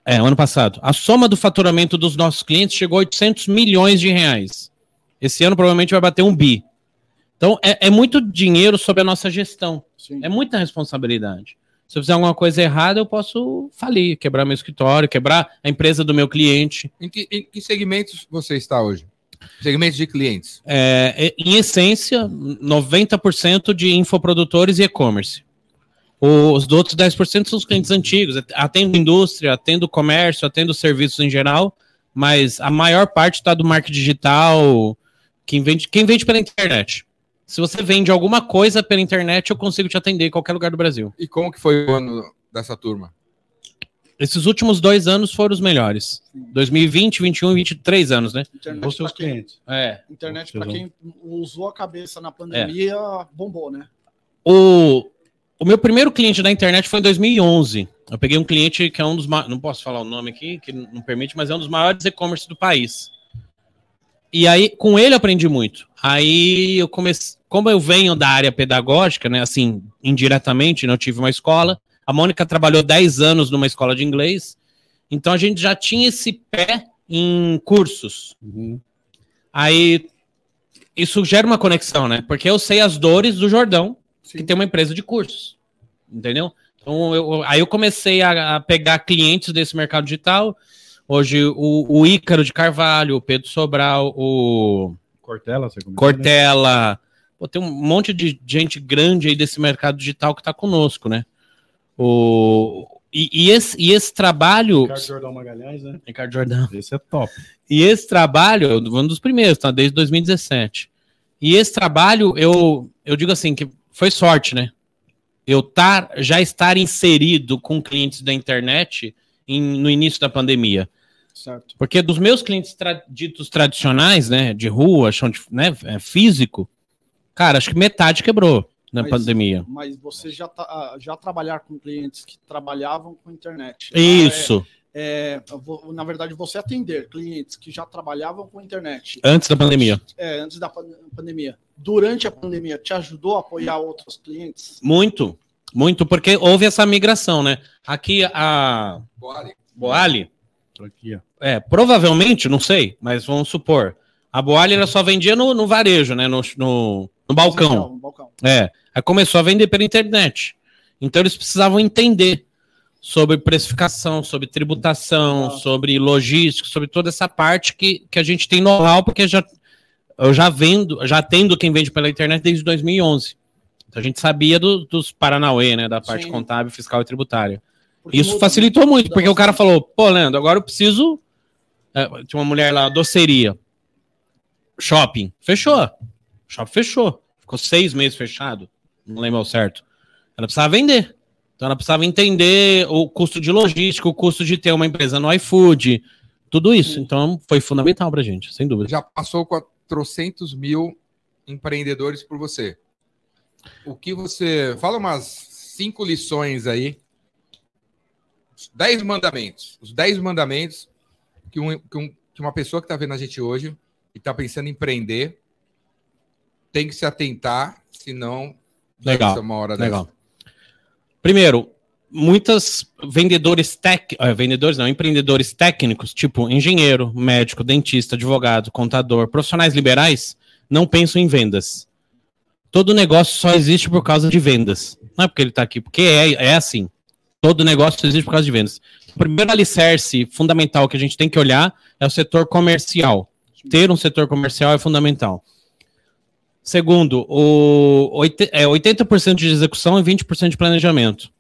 É, ano passado. A soma do faturamento dos nossos clientes chegou a 800 milhões de reais. Esse ano provavelmente vai bater um bi. Então, é, é muito dinheiro sob a nossa gestão. Sim. É muita responsabilidade. Se eu fizer alguma coisa errada, eu posso falir, quebrar meu escritório, quebrar a empresa do meu cliente. Em, que, em que segmentos você está hoje? Segmentos de clientes. É, é, em essência, 90% de infoprodutores e e-commerce. Os outros 10% são os clientes antigos. Atendo indústria, atendo comércio, atendo serviços em geral, mas a maior parte está do marketing digital, quem vende, quem vende pela internet. Se você vende alguma coisa pela internet, eu consigo te atender em qualquer lugar do Brasil. E como que foi o ano dessa turma? Esses últimos dois anos foram os melhores. 2020, 21 e 23 anos, né? Internet, Os seus clientes. É. internet pra quem usou a cabeça na pandemia, bombou, né? O, o meu primeiro cliente da internet foi em 2011. Eu peguei um cliente que é um dos não posso falar o nome aqui, que não permite, mas é um dos maiores e-commerce do país. E aí, com ele eu aprendi muito. Aí eu comecei, como eu venho da área pedagógica, né, assim, indiretamente, né, eu tive uma escola. A Mônica trabalhou 10 anos numa escola de inglês. Então a gente já tinha esse pé em cursos. Uhum. Aí isso gera uma conexão, né? Porque eu sei as dores do Jordão, que tem uma empresa de cursos. Entendeu? Então, eu- aí eu comecei a, a pegar clientes desse mercado digital. Hoje, o, o Ícaro de Carvalho, o Pedro Sobral, o Cortella, você comentou, né? Cortella. Pô, tem um monte de gente grande aí desse mercado digital que está conosco, né? O, e, e esse, e esse trabalho. Ricardo Jordão Magalhães, né? Ricardo Jordão. Esse é top. E esse trabalho, eu um dos primeiros, tá? Desde 2017. E esse trabalho, eu, eu digo assim, que foi sorte, né? Eu tar, já estar inserido com clientes da internet em- no início da pandemia. Certo. Porque dos meus clientes tra- ditos tradicionais, né, de rua, chão de, né, é, físico, cara, acho que metade quebrou. na Mas- pandemia. Mas você já, tá, ah, já trabalhar com clientes que trabalhavam com internet. Isso, É, é, na verdade, você atender clientes que já trabalhavam com internet. antes da pandemia. É, antes da pan- pandemia. Durante a pandemia, te ajudou a apoiar outros clientes? Muito, muito, porque houve essa migração, né? Aqui a Bora. Boali, Aqui, ó. é, provavelmente, não sei, mas vamos supor, a Boali ela só vendia no, no varejo, né? No, no, no balcão. Não, no balcão. É, aí começou a vender pela internet. Então eles precisavam entender sobre precificação, sobre tributação, Ah. sobre logística, sobre toda essa parte que, que a gente tem know-how, porque já, eu já vendo, já tendo quem vende pela internet desde 2011. Então a gente sabia do- dos Paranauê, né, da parte Sim. contábil, fiscal e tributária. Porque Isso facilitou muito, porque o cara falou, pô, Leandro, agora eu preciso. é, tinha uma mulher lá, doceria. Shopping. Fechou. Shopping fechou. Ficou seis meses fechado. Não lembro ao certo. Ela precisava vender. Então ela precisava entender o custo de logística, o custo de ter uma empresa no iFood, tudo isso. Então foi fundamental pra gente, sem dúvida. Já passou 400 mil empreendedores por você. O que você. Fala umas cinco lições aí. Os Dez mandamentos. Os dez mandamentos que, um- que um- que uma pessoa que está vendo a gente hoje e está pensando em empreender tem que se atentar, senão Legal, uma hora Legal. Primeiro, muitas vendedores tec, eh, vendedores não, empreendedores técnicos, tipo engenheiro, médico, dentista, advogado, contador, profissionais liberais, não pensam em vendas. Todo negócio só existe por causa de vendas. Não é porque ele está aqui, porque é, é assim. Todo negócio existe por causa de vendas. O primeiro alicerce fundamental que a gente tem que olhar é o setor comercial. Ter um setor comercial é fundamental. Segundo, o oit- é, 80% de execução e 20% de planejamento.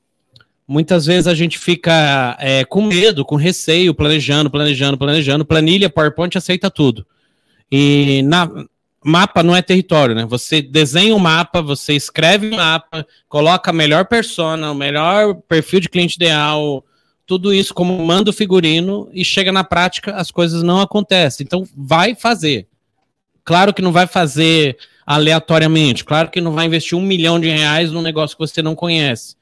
Muitas vezes a gente fica é, com medo, com receio, planejando, planejando, planejando. Planilha, PowerPoint aceita tudo. E na, mapa não é território, né? Você desenha um mapa, você escreve um mapa, coloca a melhor persona, o melhor perfil de cliente ideal, tudo isso como manda o figurino e chega na prática, as coisas não acontecem. Então, vai fazer. Claro que não vai fazer aleatoriamente, claro que não vai investir um milhão de reais num negócio que você não conhece.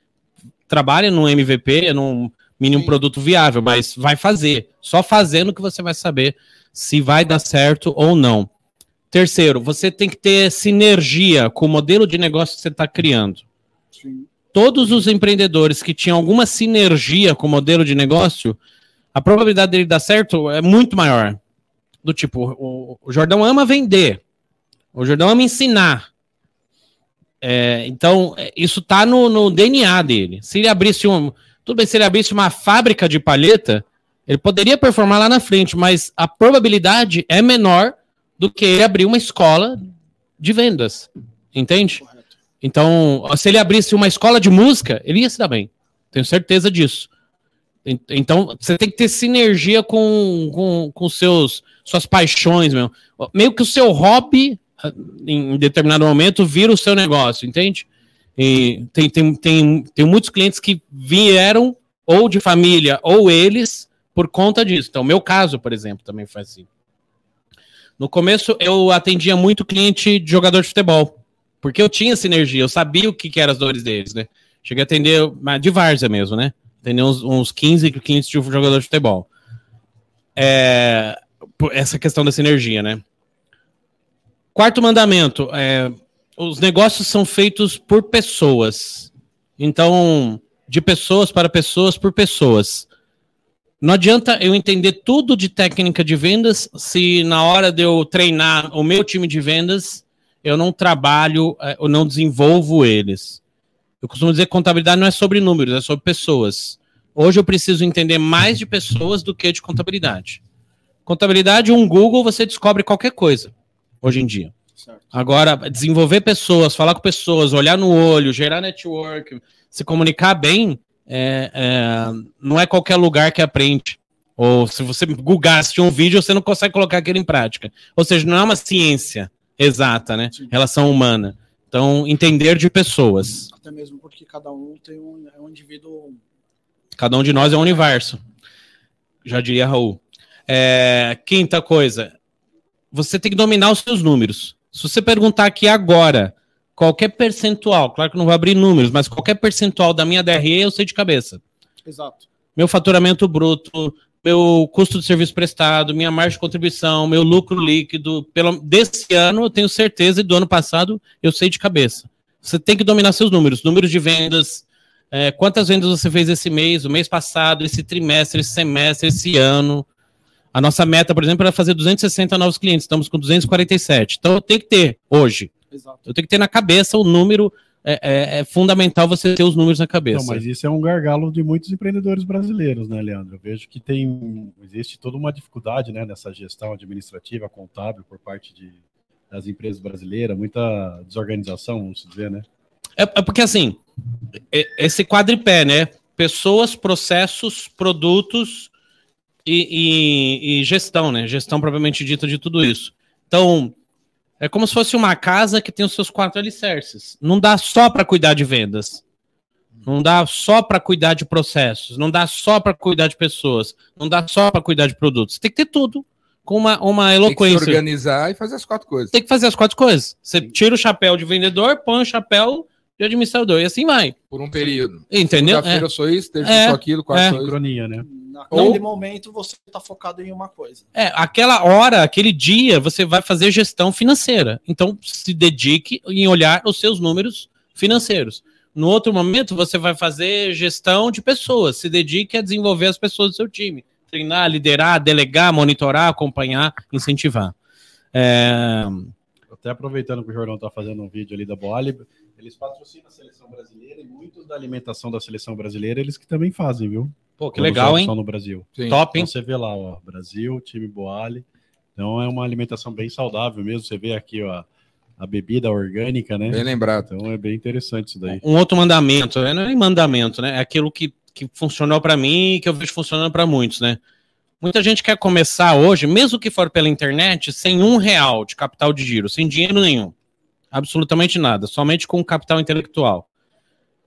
Trabalha num MVP, num mínimo Sim. produto viável, mas vai fazer. Só fazendo que você vai saber se vai dar certo ou não. Terceiro, você tem que ter sinergia com o modelo de negócio que você está criando Sim. todos os empreendedores que tinham alguma sinergia com o modelo de negócio, a probabilidade dele dar certo é muito maior. Do tipo, o, o Jordão ama vender, o Jordão ama ensinar. É, então, é, isso tá no, no DNA dele. Se ele abrisse um. Tudo bem, se ele abrisse uma fábrica de palheta, ele poderia performar lá na frente, mas a probabilidade é menor do que ele abrir uma escola de vendas. Entende? Então, se ele abrisse uma escola de música, ele ia se dar bem. Tenho certeza disso. En- Então, você tem que ter sinergia com, com, com seus, suas paixões, meu. Meio que o seu hobby, em determinado momento, vira o seu negócio, entende? E tem, tem, tem, tem muitos clientes que vieram ou de família ou eles por conta disso. Então, meu caso, por exemplo, também foi assim. No começo, eu atendia muito cliente de jogador de futebol. Porque eu tinha sinergia, eu sabia o que, que eram as dores deles, né? Cheguei a atender, de várzea mesmo, né? Atender uns, uns 15 clientes de jogador de futebol. É, essa questão da sinergia, né? Quarto mandamento, é, os negócios são feitos por pessoas. Então, de pessoas para pessoas por pessoas. Não adianta eu entender tudo de técnica de vendas se na hora de eu treinar o meu time de vendas eu não trabalho, eh, eu não desenvolvo eles. Eu costumo dizer que contabilidade não é sobre números, é sobre pessoas. Hoje eu preciso entender mais de pessoas do que de contabilidade. Contabilidade, um Google, você descobre qualquer coisa, hoje em dia. Certo. Agora, desenvolver pessoas, falar com pessoas, olhar no olho, gerar network, se comunicar bem, é, é, não é qualquer lugar que aprende. Ou se você googar, assistir um vídeo, você não consegue colocar aquilo em prática. Ou seja, não é uma ciência exata, né? Sim. Relação humana. Então, entender de pessoas. Até mesmo porque cada um tem um, é um indivíduo. Cada um de nós é um universo. Já diria Raul. É, quinta coisa, você tem que dominar os seus números. Se você perguntar aqui agora qualquer percentual, claro que não vou abrir números, mas qualquer percentual da minha DRE eu sei de cabeça. Exato. Meu faturamento bruto, meu custo de serviço prestado, minha margem de contribuição, meu lucro líquido, pelo, desse ano eu tenho certeza e do ano passado eu sei de cabeça. Você tem que dominar seus números, números de vendas, é, quantas vendas você fez esse mês, o mês passado, esse trimestre, esse semestre, esse ano. A nossa meta, por exemplo, era fazer 260 novos clientes, estamos com 247. Então eu tenho que ter hoje. Exato. Eu tenho que ter na cabeça o número. É, é- é fundamental você ter os números na cabeça. Então, mas isso é um gargalo de muitos empreendedores brasileiros, né, Leandro? Eu vejo que tem existe toda uma dificuldade, né, nessa gestão administrativa, contábil por parte de, das empresas brasileiras, muita desorganização, vamos dizer, né? É, é porque assim, é- esse quadripé, né? Pessoas, processos, produtos e, e- e gestão, né? Gestão propriamente dita de tudo isso. Então, é como se fosse uma casa que tem os seus quatro alicerces. Não dá só para cuidar de vendas. Não dá só para cuidar de processos. Não dá só para cuidar de pessoas. Não dá só para cuidar de produtos. Tem que ter tudo com uma, uma Tem que se eloquência organizar e fazer as quatro coisas. tem que fazer as quatro coisas. Você tira o chapéu de vendedor, põe o chapéu de administrador, e assim vai. Por um período. Entendeu? Segunda-feira É. eu sou isso, terça É. eu sou aquilo, quarta É. sou. Sincronia, né? Naquele Ou- momento você está focado em uma coisa. É, aquela hora, aquele dia, você vai fazer gestão financeira. Então, se dedique em olhar os seus números financeiros. No outro momento, você vai fazer gestão de pessoas. Se dedique a desenvolver as pessoas do seu time. Treinar, liderar, delegar, monitorar, acompanhar, incentivar. É, Até aproveitando que o Jordão está fazendo um vídeo ali da Boali, eles patrocinam a seleção brasileira e muitos da alimentação da seleção brasileira eles que também fazem, viu? Pô, que Quando legal, hein? No Brasil. Sim. Top, hein? Então você vê lá, ó, Brasil, time Boali. Então é uma alimentação bem saudável mesmo. Você vê aqui, ó, a bebida orgânica, né? Bem lembrado. Então é bem interessante isso daí. um outro mandamento, né? não é nem mandamento, né? É aquilo que, que funcionou para mim e que eu vejo funcionando para muitos, né? Muita gente quer começar hoje, mesmo que for pela internet, sem um real de capital de giro, sem dinheiro nenhum. Absolutamente nada, somente com capital intelectual.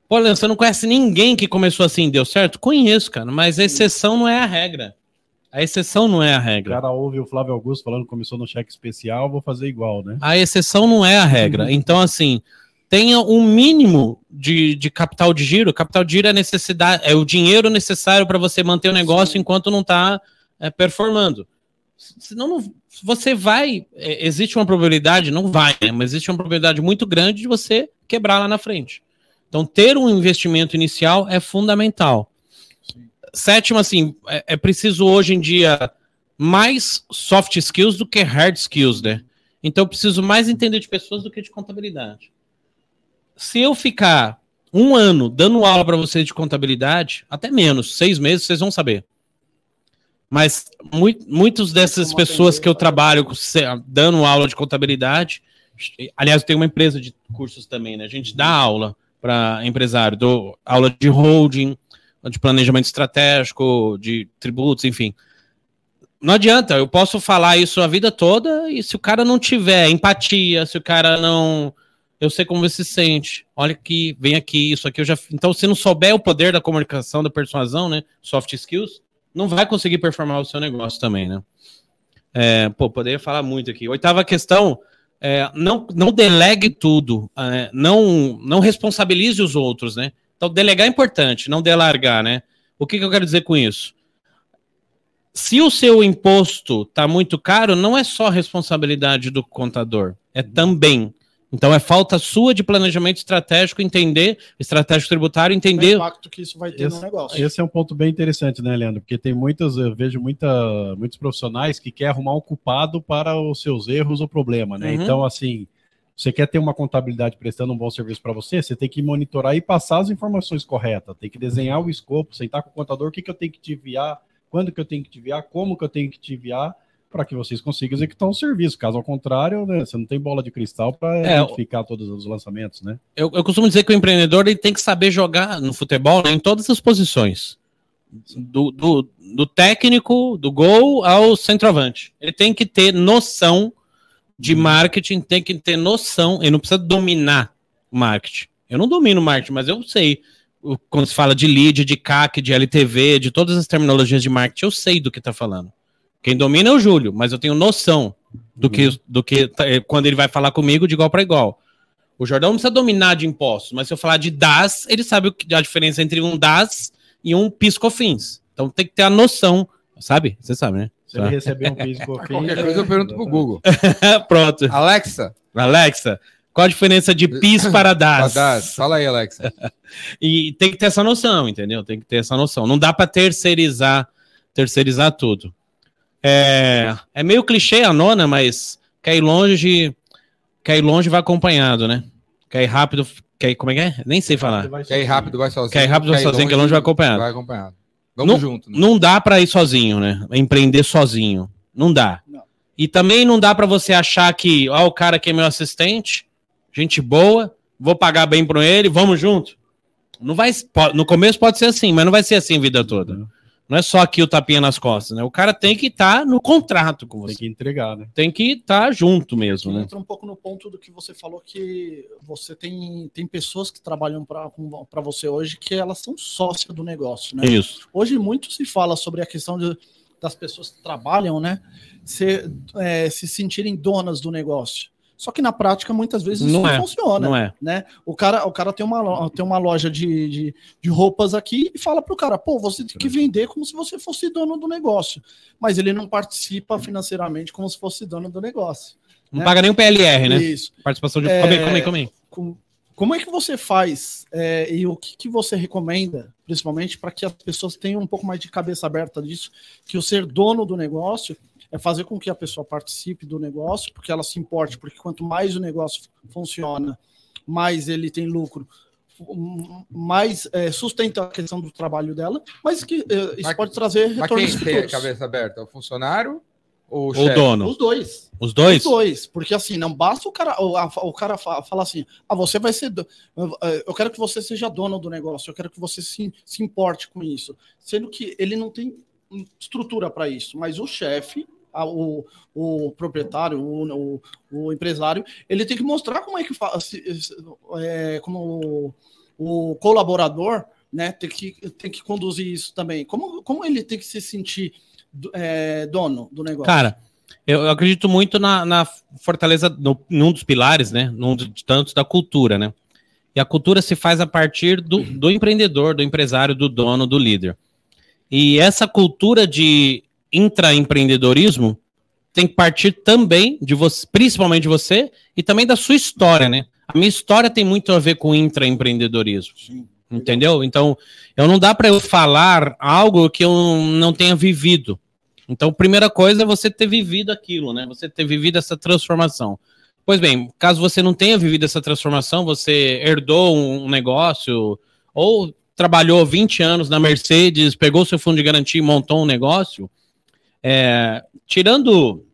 Pô, Leandro, você não conhece ninguém que começou assim e deu certo? Conheço, cara, mas a exceção não é a regra. A exceção não é a O regra. cara ouve o Flávio Augusto falando que começou no cheque especial, vou fazer igual, né? A exceção não é a regra. Então, assim, tenha um mínimo de, de capital de giro. Capital de giro é necessidade, é o dinheiro necessário para você manter o negócio enquanto não está performando. Senão não, você vai. é, existe uma probabilidade, não vai, né, mas existe uma probabilidade muito grande de você quebrar lá na frente. Então, ter um investimento inicial é fundamental. Sétimo, assim, é, é preciso hoje em dia mais soft skills do que hard skills, né? Então eu preciso mais entender de pessoas do que de contabilidade. Se eu ficar um ano dando aula para vocês de contabilidade, até menos, seis meses, vocês vão saber. Mas mui- muitos dessas pessoas que eu trabalho dando aula de contabilidade, aliás, eu tenho uma empresa de cursos também, né? A gente dá aula para empresário, dou aula de holding, de planejamento estratégico, de tributos, enfim. Não adianta, eu posso falar isso a vida toda e se o cara não tiver empatia, se o cara não. Eu sei como você se sente. Olha aqui, vem aqui, isso aqui eu já. Então, se não souber o poder da comunicação, da persuasão, né? Soft skills, não vai conseguir performar o seu negócio também, né? É, pô, poderia falar muito aqui. Oitava questão. é, não, não delegue tudo, é, não, não responsabilize os outros, né? Então, delegar é importante, não delargar, né? O que, que eu quero dizer com isso? Se o seu imposto está muito caro, não é só responsabilidade do contador, é também. Então é falta sua de planejamento estratégico, entender, estratégico tributário, O entender. impacto que isso vai ter no negócio. Esse é um ponto bem interessante, né, Leandro? Porque tem muitas, eu vejo muita, muitos profissionais que querem arrumar um culpado para os seus erros ou problema, né? Uhum. Então, assim, você quer ter uma contabilidade prestando um bom serviço para você, você tem que monitorar e passar as informações corretas, tem que desenhar o escopo, sentar com o contador, o que, que eu tenho que te enviar, quando que eu tenho que te enviar, como que eu tenho que te enviar, para que vocês consigam executar um serviço. Caso ao contrário, né, você não tem bola de cristal para É, identificar todos os lançamentos, né? Eu, eu costumo dizer que o empreendedor ele tem que saber jogar no futebol né, em todas as posições. Do, do, do técnico, do gol ao centroavante. Ele tem que ter noção de marketing, tem que ter noção. Ele não precisa dominar o marketing. Eu não domino o marketing, mas eu sei. Quando se fala de lead, de CAC, de LTV, de todas as terminologias de marketing, eu sei do que está falando. Quem domina é o Júlio, mas eu tenho noção do que, do que tá- eh, quando ele vai falar comigo de igual para igual. O Jordão não precisa dominar de impostos, mas se eu falar de DAS, ele sabe o que- a diferença entre um DAS e um PiscoFins. Então tem que ter a noção, sabe? Você sabe, né? Se ele receber um piso Qualquer coisa eu pergunto pro Google. Pronto. Alexa, Alexa, qual a diferença de PIS para DAS? Haddad, fala aí, Alexa. E tem que ter essa noção, entendeu? Tem que ter essa noção. Não dá para terceirizar, terceirizar tudo. É, é meio clichê a nona, mas quer ir longe, quer ir longe vai acompanhado, né? Quer ir rápido, quer ir, como é que é? Nem sei falar. Quer ir rápido, vai sozinho. Quer ir rápido, vai sozinho, quer ir longe, vai acompanhado. Vai acompanhado. Vamos Não- junto. Né? Não dá para ir sozinho, né? Empreender sozinho. Não dá. Não. E também não dá para você achar que, ó, o cara que é meu assistente, gente boa, vou pagar bem para ele, vamos junto. Não vai, no começo pode ser assim, mas não vai ser assim a vida toda. Não é só aqui o tapinha nas costas, né? O cara tem que estar no contrato com Tem você. que entregar, né? Tem que estar junto mesmo, né? Entra um pouco no ponto do que você falou que você tem, tem pessoas que trabalham para você hoje que elas são sócias do negócio, né? Isso. Hoje muito se fala sobre a questão de- das pessoas que trabalham, né? Se, é, se sentirem donas do negócio. Só que na prática, muitas vezes, isso Não não, é, funciona. Não é. Né? O cara, o cara tem, uma, tem uma loja de, de, de roupas aqui e fala pro cara, pô, você tem que vender como se você fosse dono do negócio. Mas ele não participa financeiramente como se fosse dono do negócio. Não né? paga nem o PLR, né? Isso. Participação de. É, Come aí, come aí, come aí. Com- Como é que você faz é, e o que, que você recomenda, principalmente para que as pessoas tenham um pouco mais de cabeça aberta disso, que o ser dono do negócio é fazer com que a pessoa participe do negócio, porque ela se importe, porque quanto mais o negócio funciona, mais ele tem lucro, mais é, sustenta a questão do trabalho dela, mas que é, isso Mas- pode trazer Mas retornos quem tem a futuros. cabeça aberta? O funcionário ou o O chefe? dono. Os dois. Os dois? Os dois, porque assim, não basta o cara, o, a- o cara fa- falar assim, ah, você vai ser, eu quero que você seja dono do negócio, eu quero que você se, se importe com isso, sendo que ele não tem estrutura para isso, mas o chefe, a- o, o proprietário, o, o, o empresário, ele tem que mostrar como é que faz, é, como o, o colaborador, né, tem que, tem que conduzir isso também, como, como ele tem que se sentir é, dono do negócio. Cara, eu acredito muito na, na fortaleza, no, num dos pilares, né? Num de tantos da cultura, né? E a cultura se faz a partir do, do empreendedor, do empresário, do dono, do líder. E essa cultura de intraempreendedorismo tem que partir também de você, principalmente de você, e também da sua história, né? A minha história tem muito a ver com intraempreendedorismo. Entendeu? Então, eu não dá para eu falar algo que eu não tenha vivido. Então, primeira coisa é você ter vivido aquilo, né? Você ter vivido essa transformação. Pois bem, caso você não tenha vivido essa transformação, você herdou um negócio ou trabalhou 20 anos na Mercedes, pegou seu fundo de garantia e montou um negócio, é, tirando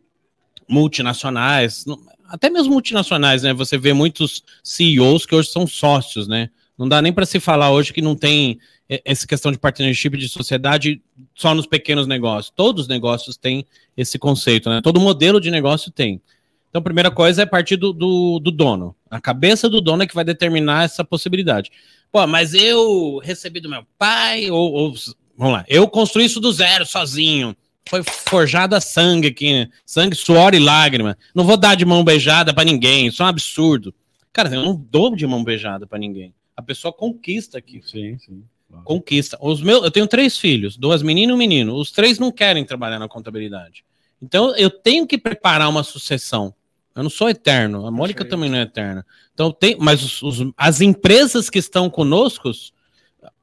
multinacionais, até mesmo multinacionais, né? Você vê muitos CEOs que hoje são sócios, né? Não dá nem para se falar hoje que não tem eh, essa questão de partnership de sociedade só nos pequenos negócios. Todos os negócios têm esse conceito, né? Todo modelo de negócio tem. Então, a primeira coisa é partir do, do, do dono. A cabeça do dono é que vai determinar essa possibilidade. Pô, mas eu recebi do meu pai, ou, ou- vamos lá, eu construí isso do zero, sozinho. Foi forjado a sangue aqui, né? Sangue, suor e lágrima. Não vou dar de mão beijada pra ninguém, isso é um absurdo. Cara, eu não dou de mão beijada pra ninguém. A pessoa conquista aqui Sim, sim. claro. conquista. Os meus, eu tenho três filhos, duas meninas e um menino. Os três não querem trabalhar na contabilidade. Então eu tenho que preparar uma sucessão. Eu não sou eterno. A Mônica Perfeito. também não é eterna. Então tem, mas os- os- as empresas que estão conosco,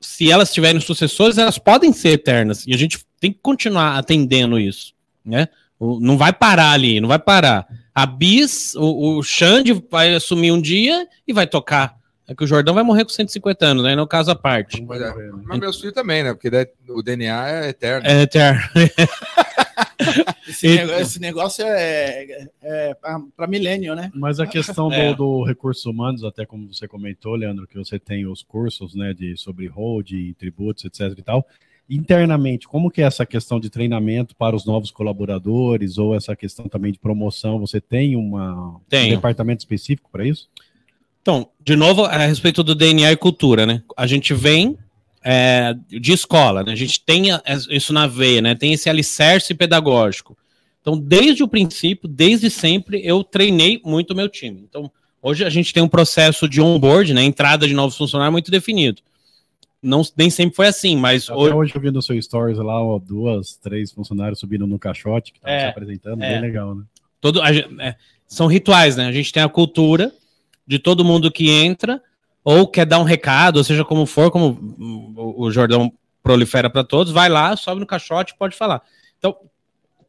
se elas tiverem sucessores, elas podem ser eternas. E a gente tem que continuar atendendo isso, né? Não vai parar ali, não vai parar. A Bis, o, o Xande vai assumir um dia e vai tocar. É que o Jordão vai morrer com 150 anos, né? No caso à parte. Pois é. Mas meus filhos também, né? Porque o DNA é eterno. É eterno. Esse, nego- esse negócio é, é para milênio, né? Mas a questão do, É. do recursos humanos, até como você comentou, Leandro, que você tem os cursos né, de, sobre hold, tributos, etc e tal. Internamente, como que é essa questão de treinamento para os novos colaboradores ou essa questão também de promoção? Você tem uma, um departamento específico para isso? Então, de novo, a respeito do DNA e cultura, né? A gente vem é, de escola, né? A gente tem isso na veia, né? Tem esse alicerce pedagógico. Então, desde o princípio, desde sempre, eu treinei muito o meu time. Então, Hoje a gente tem um processo de onboard, né? Entrada de novos funcionários muito definido. Não, nem sempre foi assim, mas Até hoje, hoje eu vi no seu stories lá, ó, duas, três funcionários subindo no caixote, que estavam É, se apresentando, é. bem legal, né? todo, a é, são rituais, né? A gente tem a cultura de todo mundo que entra ou quer dar um recado, ou seja, como for, como o Jordão prolifera para todos, vai lá, sobe no caixote e pode falar. Então,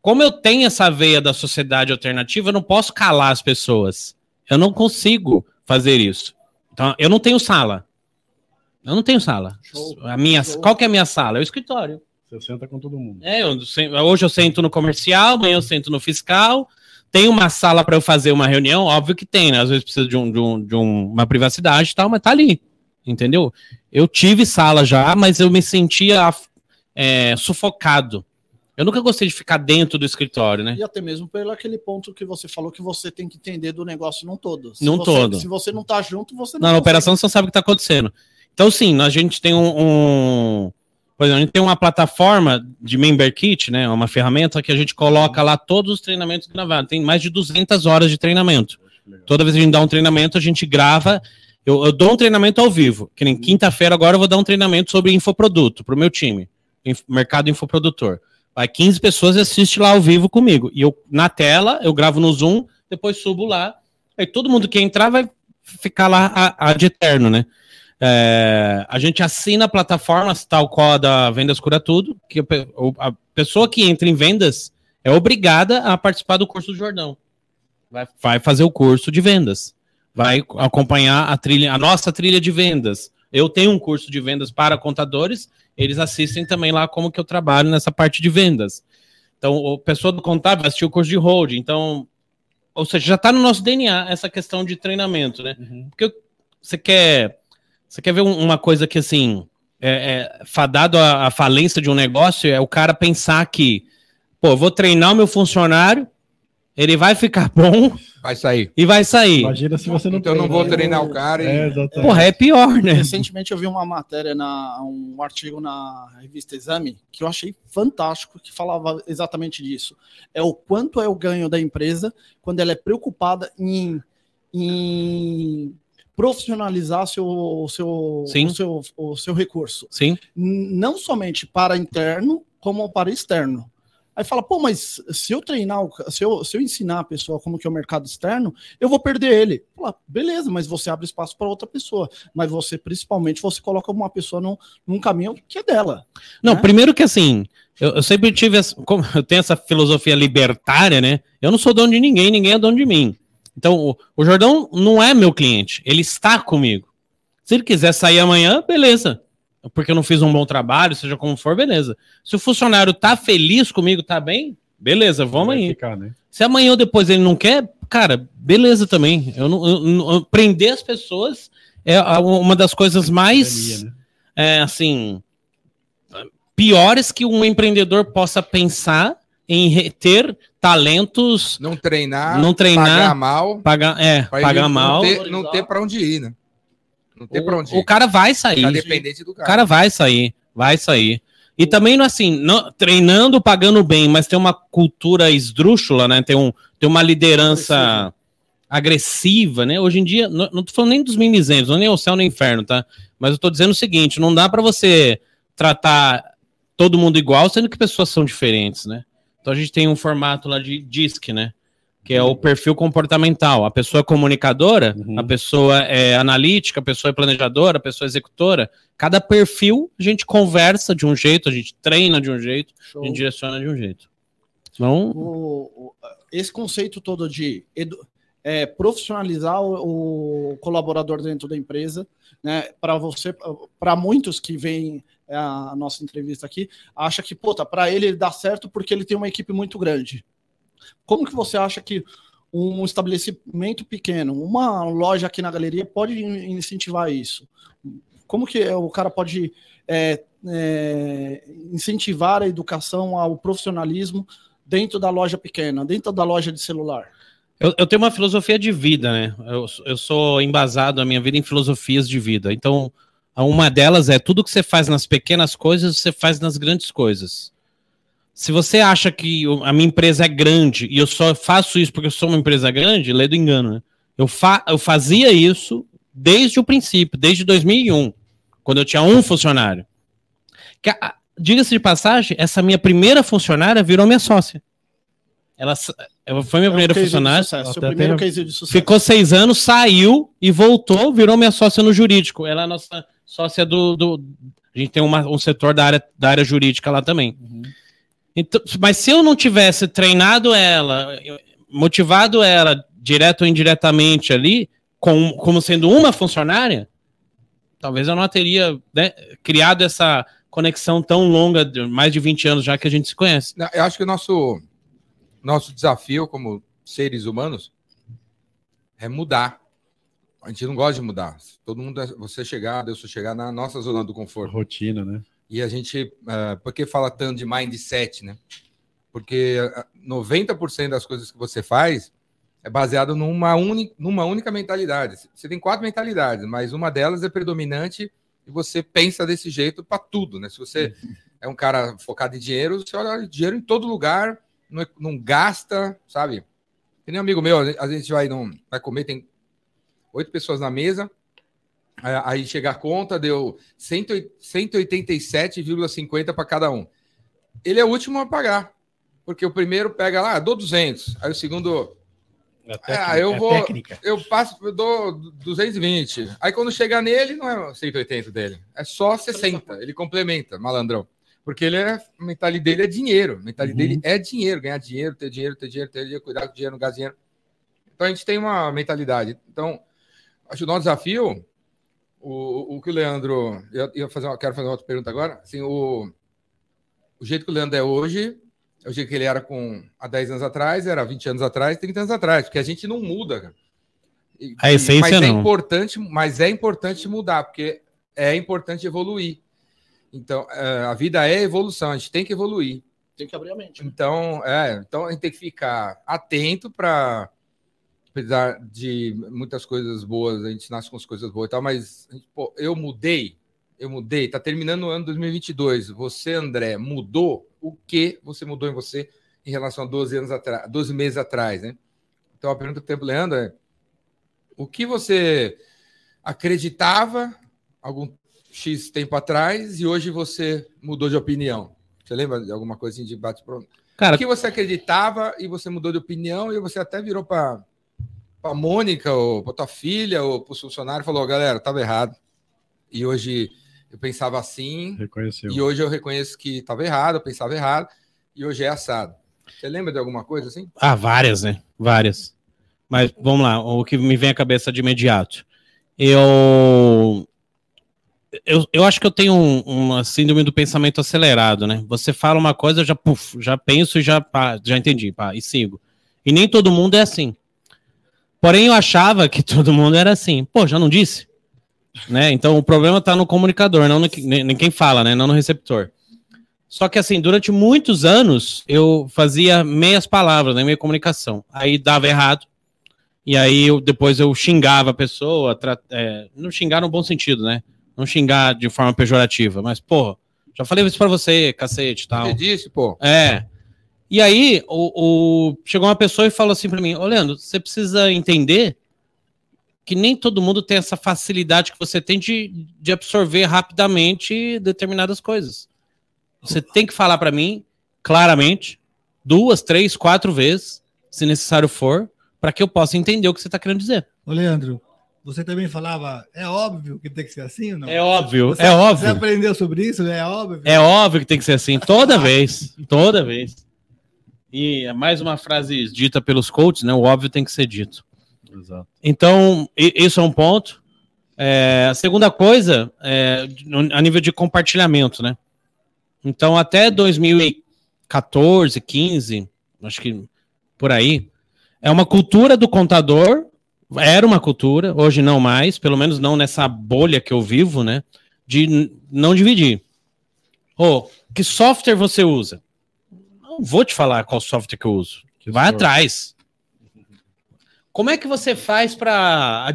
como eu tenho essa veia da sociedade alternativa, eu não posso calar as pessoas. Eu não consigo fazer isso. Então, eu não tenho sala. Eu não tenho sala. Show. A minha, Show. qual que é a minha sala? É o escritório. Você senta com todo mundo. É, eu hoje eu sento no comercial, amanhã eu sento no fiscal. Tem uma sala para eu fazer uma reunião? Óbvio que tem, né? Às vezes precisa de, um, de, um- de um- uma privacidade e tal, mas tá ali. Entendeu? Eu tive sala já, mas eu me sentia é, sufocado. Eu nunca gostei de ficar dentro do escritório, né? E até mesmo pelo aquele ponto que você falou que você tem que entender do negócio num todo. Se Num você- todo. Se você não tá junto, você não Na operação você não sabe o que está acontecendo. Então, sim, a gente tem um, um- Por exemplo, a gente tem uma plataforma de Member Kit, né? Uma ferramenta que a gente coloca lá todos os treinamentos gravados. Tem mais de 200 horas de treinamento. Toda vez que a gente dá um treinamento, a gente grava. Eu, eu dou um treinamento ao vivo. Que nem quinta-feira agora eu vou dar um treinamento sobre infoproduto para o meu time. Inf- mercado infoprodutor. Vai 15 pessoas e assiste lá ao vivo comigo. E eu, na tela, eu gravo no Zoom, depois subo lá. Aí todo mundo que entrar vai ficar lá a, a de eterno, né? É, a gente assina plataformas tal qual a da Vendas Cura Tudo, que a pe- o- a pessoa que entra em vendas é obrigada a participar do curso do Jordão. Vai, vai fazer o curso de vendas. Vai acompanhar a trilha, a nossa trilha de vendas. Eu tenho um curso de vendas para contadores, eles assistem também lá como que eu trabalho nessa parte de vendas. Então, a pessoa do contábil vai assistir o curso de hold. Então, ou seja, já está no nosso DNA essa questão de treinamento, né? Porque você quer, você quer ver um- uma coisa que assim é, é fadado à, à falência de um negócio é o cara pensar que, pô, eu vou treinar o meu funcionário, ele vai ficar bom Vai sair. e vai sair. Imagina se você não Então eu não vou né? treinar o cara e- É, exatamente. Porra, é pior, né? Recentemente eu vi uma matéria, na, um artigo na revista Exame, que eu achei fantástico, que falava exatamente disso. É o quanto é o ganho da empresa quando ela é preocupada em, em profissionalizar seu, o seu, Sim. o, seu, o seu recurso. Sim. Não somente para interno, como para externo. Aí fala, pô, mas se eu treinar, se eu, se eu ensinar a pessoa como que é o mercado externo, eu vou perder ele. Fala, beleza, mas você abre espaço para outra pessoa. Mas você, principalmente, você coloca uma pessoa num, num caminho que é dela. Não, né? primeiro que assim, eu, eu sempre tive, essa, eu tenho essa filosofia libertária, né? Eu não sou dono de ninguém, ninguém é dono de mim. Então, o, o Jordão não é meu cliente, ele está comigo. Se ele quiser sair amanhã, beleza. Porque eu não fiz um bom trabalho, seja como for, beleza. Se o funcionário tá feliz comigo, tá bem, beleza, vamos aí. ficar, né? Se amanhã ou depois ele não quer, cara, beleza também. Eu não, eu eu- prender as pessoas é uma das coisas mais né? é, assim, piores que um empreendedor possa pensar em reter talentos, Não treinar, Não treinar, pagar mal, pagar, é, pagar mal. Não ter, não ter pra onde ir, né? Não ter pra onde O, ir. o cara vai sair. Tá dependente do O cara. cara vai sair, vai sair. E também não assim, não- treinando, pagando bem, mas tem uma cultura esdrúxula, né? Tem, um, tem uma liderança agressiva, né? Hoje em dia, não, não tô falando nem dos mimizentos, não é nem o céu nem o inferno, tá? Mas eu tô dizendo o seguinte, não dá para você tratar todo mundo igual, sendo que pessoas são diferentes, né? Então a gente tem um formato lá de DISC, né? Que é o perfil comportamental. A pessoa é comunicadora, Uhum. a pessoa é analítica, a pessoa é planejadora, a pessoa é executora. Cada perfil a gente conversa de um jeito, a gente treina de um jeito, a gente direciona de um jeito. Então, O- esse conceito todo de edu- é, profissionalizar o, o colaborador dentro da empresa, né? Para você, para muitos que é, a nossa entrevista aqui, acha que, puta, para ele dá certo porque ele tem uma equipe muito grande. Como que você acha que um estabelecimento pequeno, uma loja aqui na galeria pode in- incentivar isso? Como que o cara pode é, é, incentivar a educação ao profissionalismo dentro da loja pequena, dentro da loja de celular? eu, eu tenho uma filosofia de vida, né? Eu, eu sou embasado a minha vida em filosofias de vida. Então, uma delas é tudo que você faz nas pequenas coisas, você faz nas grandes coisas. Se você acha que a minha empresa é grande e eu só faço isso porque eu sou uma empresa grande, lê do engano, né? Eu, fa eu fazia isso desde o princípio, desde 2001, quando eu tinha um funcionário. Diga-se de passagem, essa minha primeira funcionária virou minha sócia. Ela, ela foi minha é primeira funcionária. primeiro case de sucesso. Ficou seis anos, saiu e voltou, virou minha sócia no jurídico. Ela é a nossa sócia do. do a gente tem uma, um setor da área, da área jurídica lá também. Uhum. Então, mas se eu não tivesse treinado ela, motivado ela, direto ou indiretamente ali, com, como sendo uma funcionária, talvez eu não teria né, criado essa conexão tão longa, de mais de 20 anos já que a gente se conhece. Eu acho que o nosso, nosso desafio como seres humanos é mudar. A gente não gosta de mudar. Todo mundo, é, você chegar, eu sou chegar na nossa zona do conforto. Rotina, né? E a gente, uh, por que fala tanto de mindset, né? Porque 90% das coisas que você faz é baseado numa, uni, numa única mentalidade. Você tem quatro mentalidades, mas uma delas é predominante e você pensa desse jeito para tudo, né? Se você é um cara focado em dinheiro, você olha dinheiro em todo lugar, não, não gasta, sabe? Tem um amigo meu, a gente vai, não, vai comer, tem oito pessoas na mesa, aí chega a conta, deu 187,50 para cada um. Ele é o último a pagar, porque o primeiro pega lá, dou 200, aí o segundo é, técnica, é eu vou, técnica. eu passo, eu dou 220. Aí quando chegar nele, não é 180 dele, é só 60. Ele complementa, malandrão. Porque ele é, a mentalidade dele é dinheiro. A mentalidade uhum. dele é dinheiro, ganhar dinheiro, ter dinheiro, ter dinheiro, ter dinheiro, cuidar do dinheiro, não gastar dinheiro. Então a gente tem uma mentalidade. Então, acho que o nosso desafio, o, o que o Leandro. Eu, eu fazer uma, quero fazer uma outra pergunta agora. Assim, o, o jeito que o Leandro é hoje é o jeito que ele era com há 10 anos atrás, era 20 anos atrás, 30 anos atrás, porque a gente não muda, cara. E, a essência mas é não. importante, mas é importante mudar, porque é importante evoluir. Então, é, a vida é evolução, a gente tem que evoluir. Tem que abrir a mente. Né? Então, é, então a gente tem que ficar atento para apesar de muitas coisas boas, a gente nasce com as coisas boas e tal, mas pô, eu mudei, eu mudei, tá terminando o ano 2022. Você, André, mudou? O que você mudou em você em relação a 12 anos atrás, 12 meses atrás, né? Então a pergunta que tenho Leandro é: o que você acreditava algum X tempo atrás e hoje você mudou de opinião? Você lembra de alguma coisa assim de bate pronto? Cara, o que você acreditava e você mudou de opinião e você até virou para a Mônica ou para tua filha ou para o funcionário e falou: galera, estava errado. E hoje eu pensava assim. Reconheceu. E hoje eu reconheço que estava errado, eu pensava errado, e hoje é assado. Você lembra de alguma coisa assim? Ah, várias, né? Várias. Mas vamos lá, o que me vem à cabeça de imediato. Eu. Eu, eu acho que eu tenho um, uma síndrome do pensamento acelerado, né? Você fala uma coisa, eu já, puf, já penso e já, pá, já entendi, pá, e sigo. E nem todo mundo é assim. Porém, eu achava que todo mundo era assim. Pô, já não disse? né? Então o problema está no comunicador, não no, nem quem fala, né? Não no receptor. Só que assim, durante muitos anos eu fazia meias palavras né? minha comunicação. Aí dava errado. E aí eu, depois eu xingava a pessoa, é, não xingar no bom sentido, né? Não xingar de forma pejorativa, mas, pô, já falei isso pra você, cacete tal. Você disse, pô. É. E aí, o, o, chegou uma pessoa e falou assim pra mim: Ô, Leandro, você precisa entender que nem todo mundo tem essa facilidade que você tem de, de absorver rapidamente determinadas coisas. Você tem que falar para mim claramente, duas, três, quatro vezes, se necessário for, para que eu possa entender o que você está querendo dizer. Ô, Leandro, você também falava, é óbvio que tem que ser assim ou não? É óbvio, você, é óbvio. Você aprendeu sobre isso? É óbvio? É óbvio que tem que ser assim, toda vez, toda vez. E é mais uma frase dita pelos coaches, né? O óbvio tem que ser dito. Exato. Então, isso é um ponto. É, a segunda coisa, é, a nível de compartilhamento, né? Então, até 2014, 15, acho que por aí, é uma cultura do contador, era uma cultura, hoje não mais, pelo menos não nessa bolha que eu vivo, né? De não dividir. Oh, que software você usa? Não vou te falar qual software que eu uso. Vai atrás. Como é que você faz para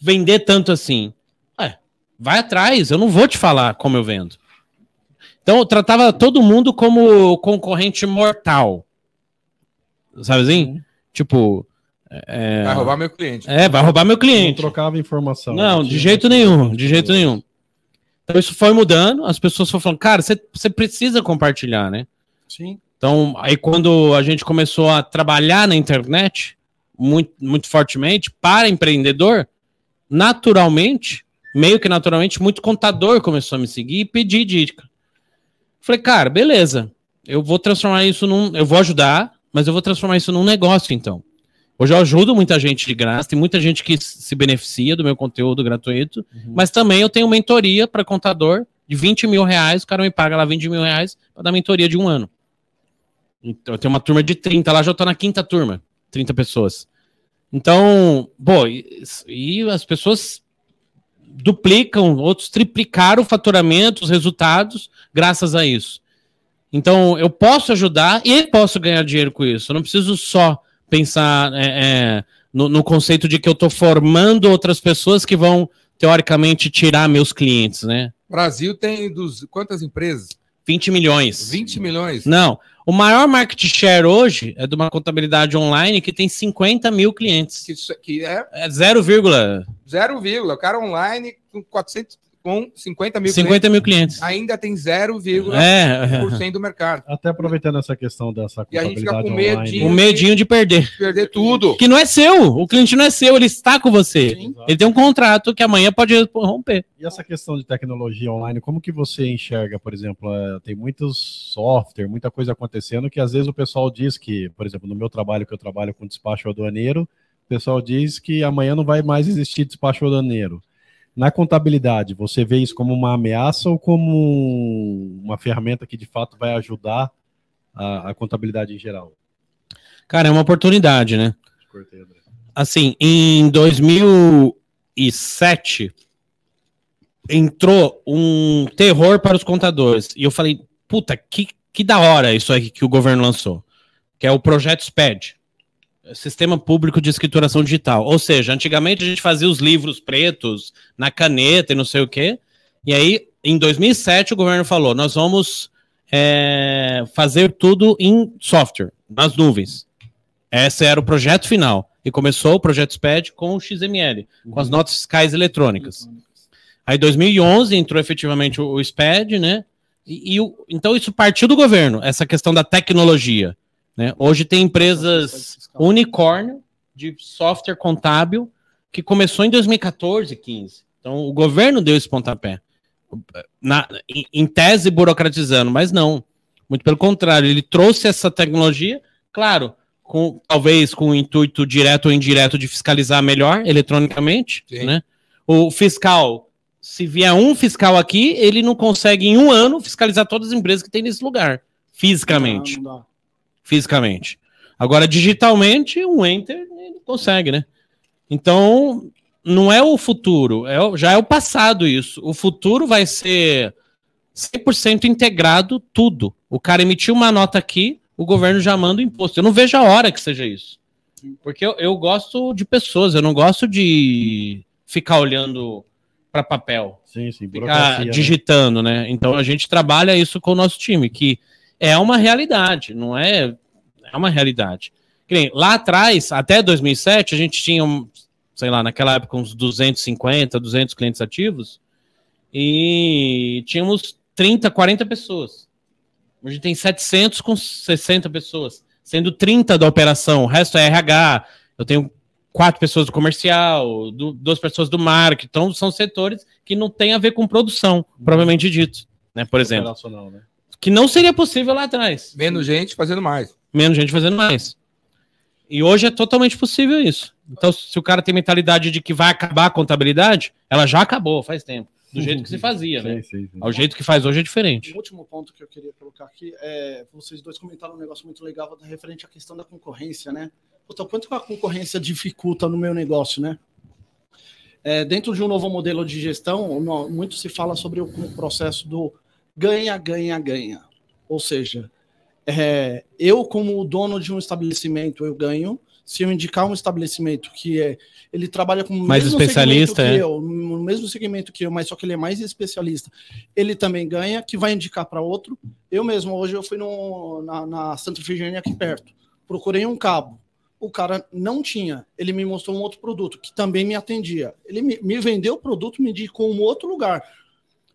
vender tanto assim? Ué, vai atrás, eu não vou te falar como eu vendo. Então eu tratava todo mundo como concorrente mortal. Sabe assim? Uhum. Tipo, É, Vai roubar meu cliente. é, vai roubar meu Não cliente. trocava informação. Não, de jeito nenhum, de jeito nenhum. Então isso foi mudando, as pessoas foram falando, cara, você você precisa compartilhar, né? Sim. Então, aí quando a gente começou a trabalhar na internet muito, muito fortemente para empreendedor, naturalmente, meio que naturalmente, muito contador começou a me seguir e pedir dica. Falei, cara, beleza, eu vou transformar isso num. Eu vou ajudar, mas eu vou transformar isso num negócio, então. Hoje eu ajudo muita gente de graça, tem muita gente que se beneficia do meu conteúdo gratuito, mas também eu tenho mentoria para contador de 20 mil reais, o cara me paga lá 20 mil reais para dar mentoria de um ano. Então, eu tenho uma turma de 30, lá já tô na quinta turma, 30 pessoas. Então, pô, e, e as pessoas duplicam, outros triplicaram o faturamento, os resultados, graças a isso. Então, eu posso ajudar e posso ganhar dinheiro com isso. Eu não preciso só pensar é, é, no, no conceito de que eu estou formando outras pessoas que vão, teoricamente, tirar meus clientes, né? Brasil tem dos, quantas empresas? 20 milhões. 20 milhões. Não. O maior market share hoje é de uma contabilidade online que tem 50 mil clientes. Que, que é É 0, zero vírgula. O cara online com 400, com 50 mil 50 mil clientes. clientes, ainda tem 0,1% É, do mercado. Até aproveitando essa questão dessa E a gente fica com online. medinho. o medinho de perder. Perder tudo. Que não é seu. O cliente não é seu, ele está com você. Sim. Ele tem um contrato que amanhã pode romper. E essa questão de tecnologia online, como que você enxerga, por exemplo, eh, tem muitos software, muita coisa acontecendo que às vezes o pessoal diz que, por exemplo, no meu trabalho que eu trabalho com despacho aduaneiro, o pessoal diz que amanhã não vai mais existir despacho aduaneiro. Na contabilidade, você vê isso como uma ameaça ou como uma ferramenta que de fato vai ajudar a, a contabilidade em geral? Cara, é uma oportunidade, né? Assim, em 2007 entrou um terror para os contadores. E eu falei, puta, que, que da hora isso aí que o governo lançou. Que é o projeto SPED. Sistema Público de Escrituração Digital. Ou seja, antigamente a gente fazia os livros pretos na caneta e não sei o quê. E aí, em 2007, o governo falou: nós vamos é, fazer tudo em software, nas nuvens. Esse era o projeto final. E começou o projeto SPED com o XML, com as notas fiscais eletrônicas. Aí, em 2011, entrou efetivamente o, o SPED, né? E, e o- então, isso partiu do governo, essa questão da tecnologia. Né? Hoje tem empresas unicórnio de software contábil que começou em 2014, 15. Então, o governo deu esse pontapé. Na, em, tese, burocratizando, mas não. Muito pelo contrário, ele trouxe essa tecnologia, claro, com, talvez com o intuito direto ou indireto de fiscalizar melhor eletronicamente, Sim. né? O fiscal, se vier um fiscal aqui, ele não consegue em um ano fiscalizar todas as empresas que tem nesse lugar, fisicamente Não, não. Fisicamente. Agora, digitalmente, um enter consegue, né? Então, não é o futuro, é já é o passado isso. O futuro vai ser 100% integrado tudo. O cara emitiu uma nota aqui, o governo já manda o imposto. Eu não vejo a hora que seja isso. Porque eu, eu gosto de pessoas, eu não gosto de ficar olhando para papel Sim, sim, ficar né? digitando, né? Então a gente trabalha isso com o nosso time, que é uma realidade, não é? É uma realidade. Lá atrás, até 2007, a gente tinha, sei lá, naquela época, uns 250, 200 clientes ativos e tínhamos 30, 40 pessoas. Hoje tem 700 com 60 pessoas, sendo 30 da operação, o resto é RH. Eu tenho quatro pessoas do comercial, du- duas pessoas do marketing, então são setores que não tem a ver com produção, propriamente dito, né? Por exemplo, né? Que não seria possível lá atrás. Menos gente fazendo mais. Menos gente fazendo mais. E hoje é totalmente possível isso. Então, se o cara tem mentalidade de que vai acabar a contabilidade, ela já acabou faz tempo. Do jeito que se fazia, né? Sim, sim, sim. O jeito que faz hoje é diferente. O último ponto que eu queria colocar aqui é vocês dois comentaram um negócio muito legal referente à questão da concorrência, né? Puta, o quanto que a concorrência dificulta no meu negócio, né? É, dentro de um novo modelo de gestão, muito se fala sobre o processo do ganha, ganha, ganha. Ou seja, é, eu, como dono de um estabelecimento, eu ganho. Se eu indicar um estabelecimento que é, ele trabalha com o Mais mesmo especialista, segmento que é. eu, no mesmo segmento que eu, mas só que ele é mais especialista, ele também ganha, que vai indicar para outro. Eu mesmo, hoje eu fui no, na, na Santa Efigênia aqui perto, procurei um cabo. o cara não tinha. Ele me mostrou um outro produto que também me atendia. Ele me, me vendeu o produto, me indicou um outro lugar.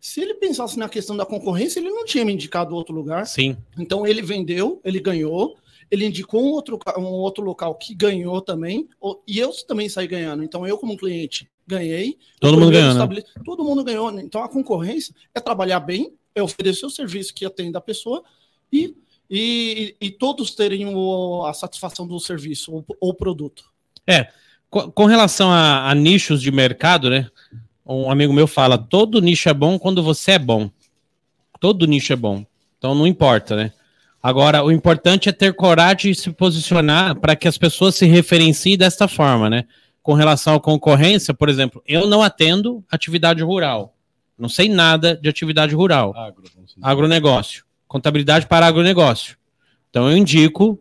Se ele pensasse na questão da concorrência, ele não tinha me indicado outro lugar. Sim. Então ele vendeu, ele ganhou, ele indicou um outro, um outro local que ganhou também, e eu também saí ganhando. Então eu, como cliente, ganhei. Todo mundo ganhou, né? Todo mundo ganhou. Então a concorrência é trabalhar bem, é oferecer o serviço que atende a pessoa e, e, e todos terem o- a satisfação do serviço ou, ou produto. Co- Com relação a, a nichos de mercado, né? Um amigo meu fala: todo nicho é bom quando você é bom. Todo nicho é bom. Então não importa, né? Agora, o importante é ter coragem de se posicionar para que as pessoas se referenciem desta forma, né? Com relação à concorrência, por exemplo, eu não atendo atividade rural. Não sei nada de atividade rural. Agro, agronegócio. Contabilidade para agronegócio. Então eu indico,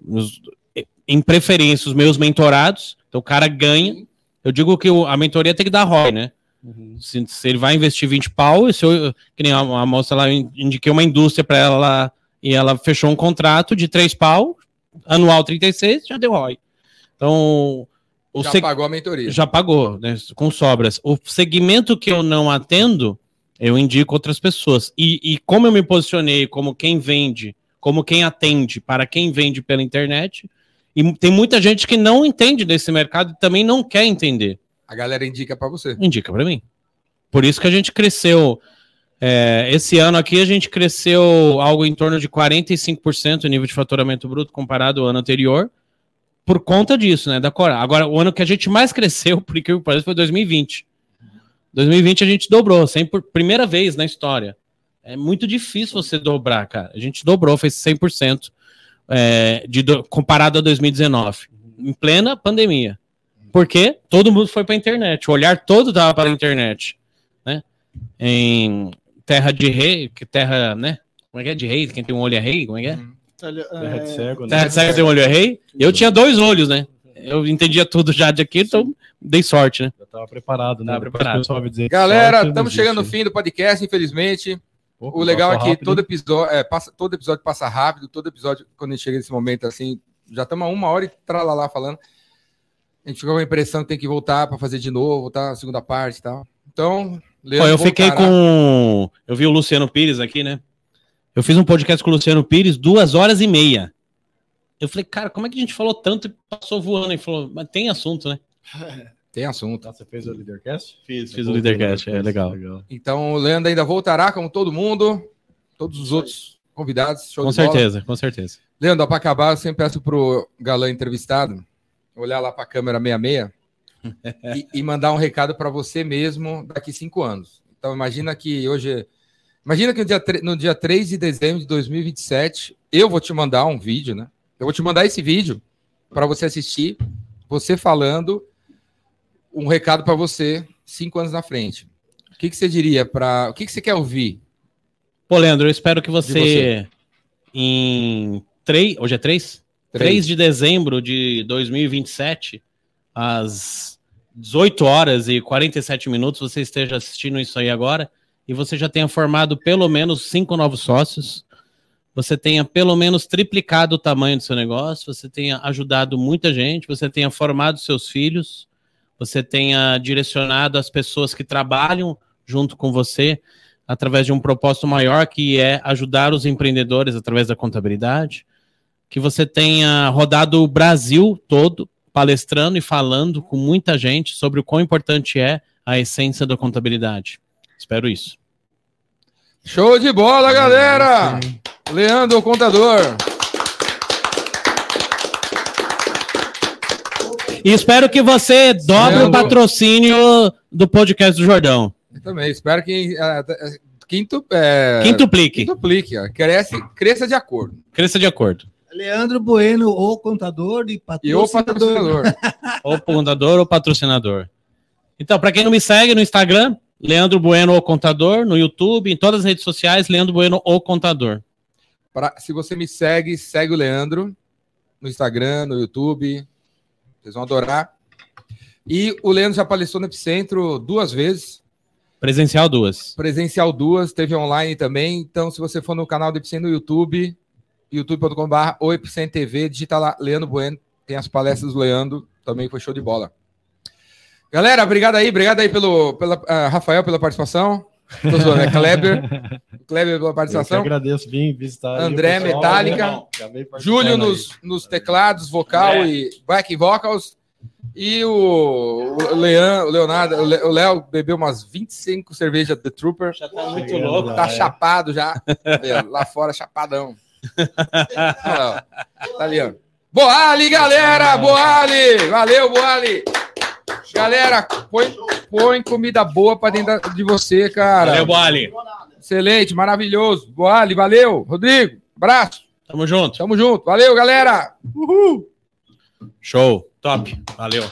em preferência, os meus mentorados. Então o cara ganha. Eu digo que a mentoria tem que dar ROI, né? Uhum. Se, se ele vai investir 20 pau, e se eu, que nem a, a moça lá, eu indiquei uma indústria para ela lá, e ela fechou um contrato de 3 pau, anual 36, já deu ROI. Então, o Já seg- pagou a mentoria. já pagou, né, com sobras. O segmento que eu não atendo, eu indico outras pessoas. E, e como eu me posicionei como quem vende, como quem atende para quem vende pela internet, e tem muita gente que não entende desse mercado e também não quer entender. A galera indica pra você. Indica para mim. Por isso que a gente cresceu. é, esse ano aqui a gente cresceu algo em torno de 45% o nível de faturamento bruto comparado ao ano anterior, por conta disso, né? Da Cora. Agora, o ano que a gente mais cresceu, por incrível que pareça, foi 2020. 2020 a gente dobrou, sempre por primeira vez na história. É muito difícil você dobrar, cara. A gente dobrou, fez 100% é, de do- comparado a 2019, em plena pandemia. Porque todo mundo foi para a internet, o olhar todo estava para a internet, né? Em terra de rei, que terra, né? Como é que é de rei? Quem tem um olho é rei? Como é que é? Terra de cego, né? Terra de cego tem um olho é rei? Eu tinha dois olhos, né? Eu entendia tudo já de aqui, então dei sorte, né? Já tava preparado, né? Tava preparado. o pessoal vai dizer que Galera, estamos chegando no fim do podcast, infelizmente. Pô, O legal é que rápido, todo episódio, é, passa, todo episódio passa rápido, todo episódio, quando a gente chega nesse momento assim, já estamos a uma hora e tralalá falando. A gente fica com a impressão que tem que voltar para fazer de novo, voltar a segunda parte e tal. Então, Pô, Leandro eu fiquei voltará. com. Eu vi o Luciano Pires aqui, né? Eu fiz um podcast com o Luciano Pires, duas horas e meia. Eu falei, cara, como é que a gente falou tanto e passou voando? E falou, mas tem assunto, né? Tem assunto. Ah, você fez o Leadercast? Fiz, fiz o Leadercast, é legal. Então, o Leandro ainda voltará, como todo mundo, todos os outros convidados. Show Com de bola. certeza, com certeza. Leandro, para acabar, eu sempre peço pro galã entrevistado olhar lá para a câmera 66 e, e mandar um recado para você mesmo daqui cinco anos. Então, imagina que hoje. Imagina que no dia, no dia 3 de dezembro de 2027, eu vou te mandar um vídeo, né? Eu vou te mandar esse vídeo para você assistir, você falando um recado para você cinco anos na frente. O que, que você diria para. O que, que você quer ouvir? Pô, Leandro, eu espero que você, você. em 3. Hoje é 3? 3 de dezembro de 2027, às 18 horas e 47 minutos, você esteja assistindo isso aí agora e você já tenha formado pelo menos cinco novos sócios, você tenha pelo menos triplicado o tamanho do seu negócio, você tenha ajudado muita gente, você tenha formado seus filhos, você tenha direcionado as pessoas que trabalham junto com você através de um propósito maior que é ajudar os empreendedores através da contabilidade, que você tenha rodado o Brasil todo palestrando e falando com muita gente sobre o quão importante é a essência da contabilidade. Espero isso. Show de bola, galera! Leandro, o contador. E espero que você dobre Leandro. o patrocínio do podcast do Jordão. Eu também espero que ah, quinto, é, Quintuplique. quintuplique, ó. Cresce, cresça de acordo. Cresça de acordo. Leandro Bueno, o contador e E o patrocinador. Ou fundador ou patrocinador. Então, para quem não me segue no Instagram, Leandro Bueno, o contador. No YouTube, em todas as redes sociais, Leandro Bueno, o contador. Pra- se você me segue, segue o Leandro no Instagram, no YouTube. Vocês vão adorar. E o Leandro já palestrou no Epicentro duas vezes. Presencial duas. Presencial duas, teve online também. Então, se você for no canal do Epicentro no YouTube, youtube.com.br ou Epicentro TV, digita lá Leandro Bueno, tem as palestras do Leandro, também foi show de bola. Galera, obrigado aí, obrigado aí pelo, pela, ah, Rafael pela participação. Tô zoando, é Kleber. Kleber pela Eu participação. agradeço, vim visitar. André, pessoal, Metallica. Júlio aí. nos, nos teclados, vocal É. e back vocals. E o, o, Lean, o Leonardo, o Léo bebeu umas 25 cervejas The Trooper. Já tá muito Chegando louco. lá. Tá é. chapado já. Lá fora, chapadão. Tá ali, ó. Boali, galera! Boali! Valeu, Boali! Galera, põe, põe comida boa pra dentro de você, cara. Valeu, Boali. Excelente, maravilhoso. Boali, valeu. Rodrigo, abraço. Tamo junto. Tamo junto. Valeu, galera. Show. Top. Valeu.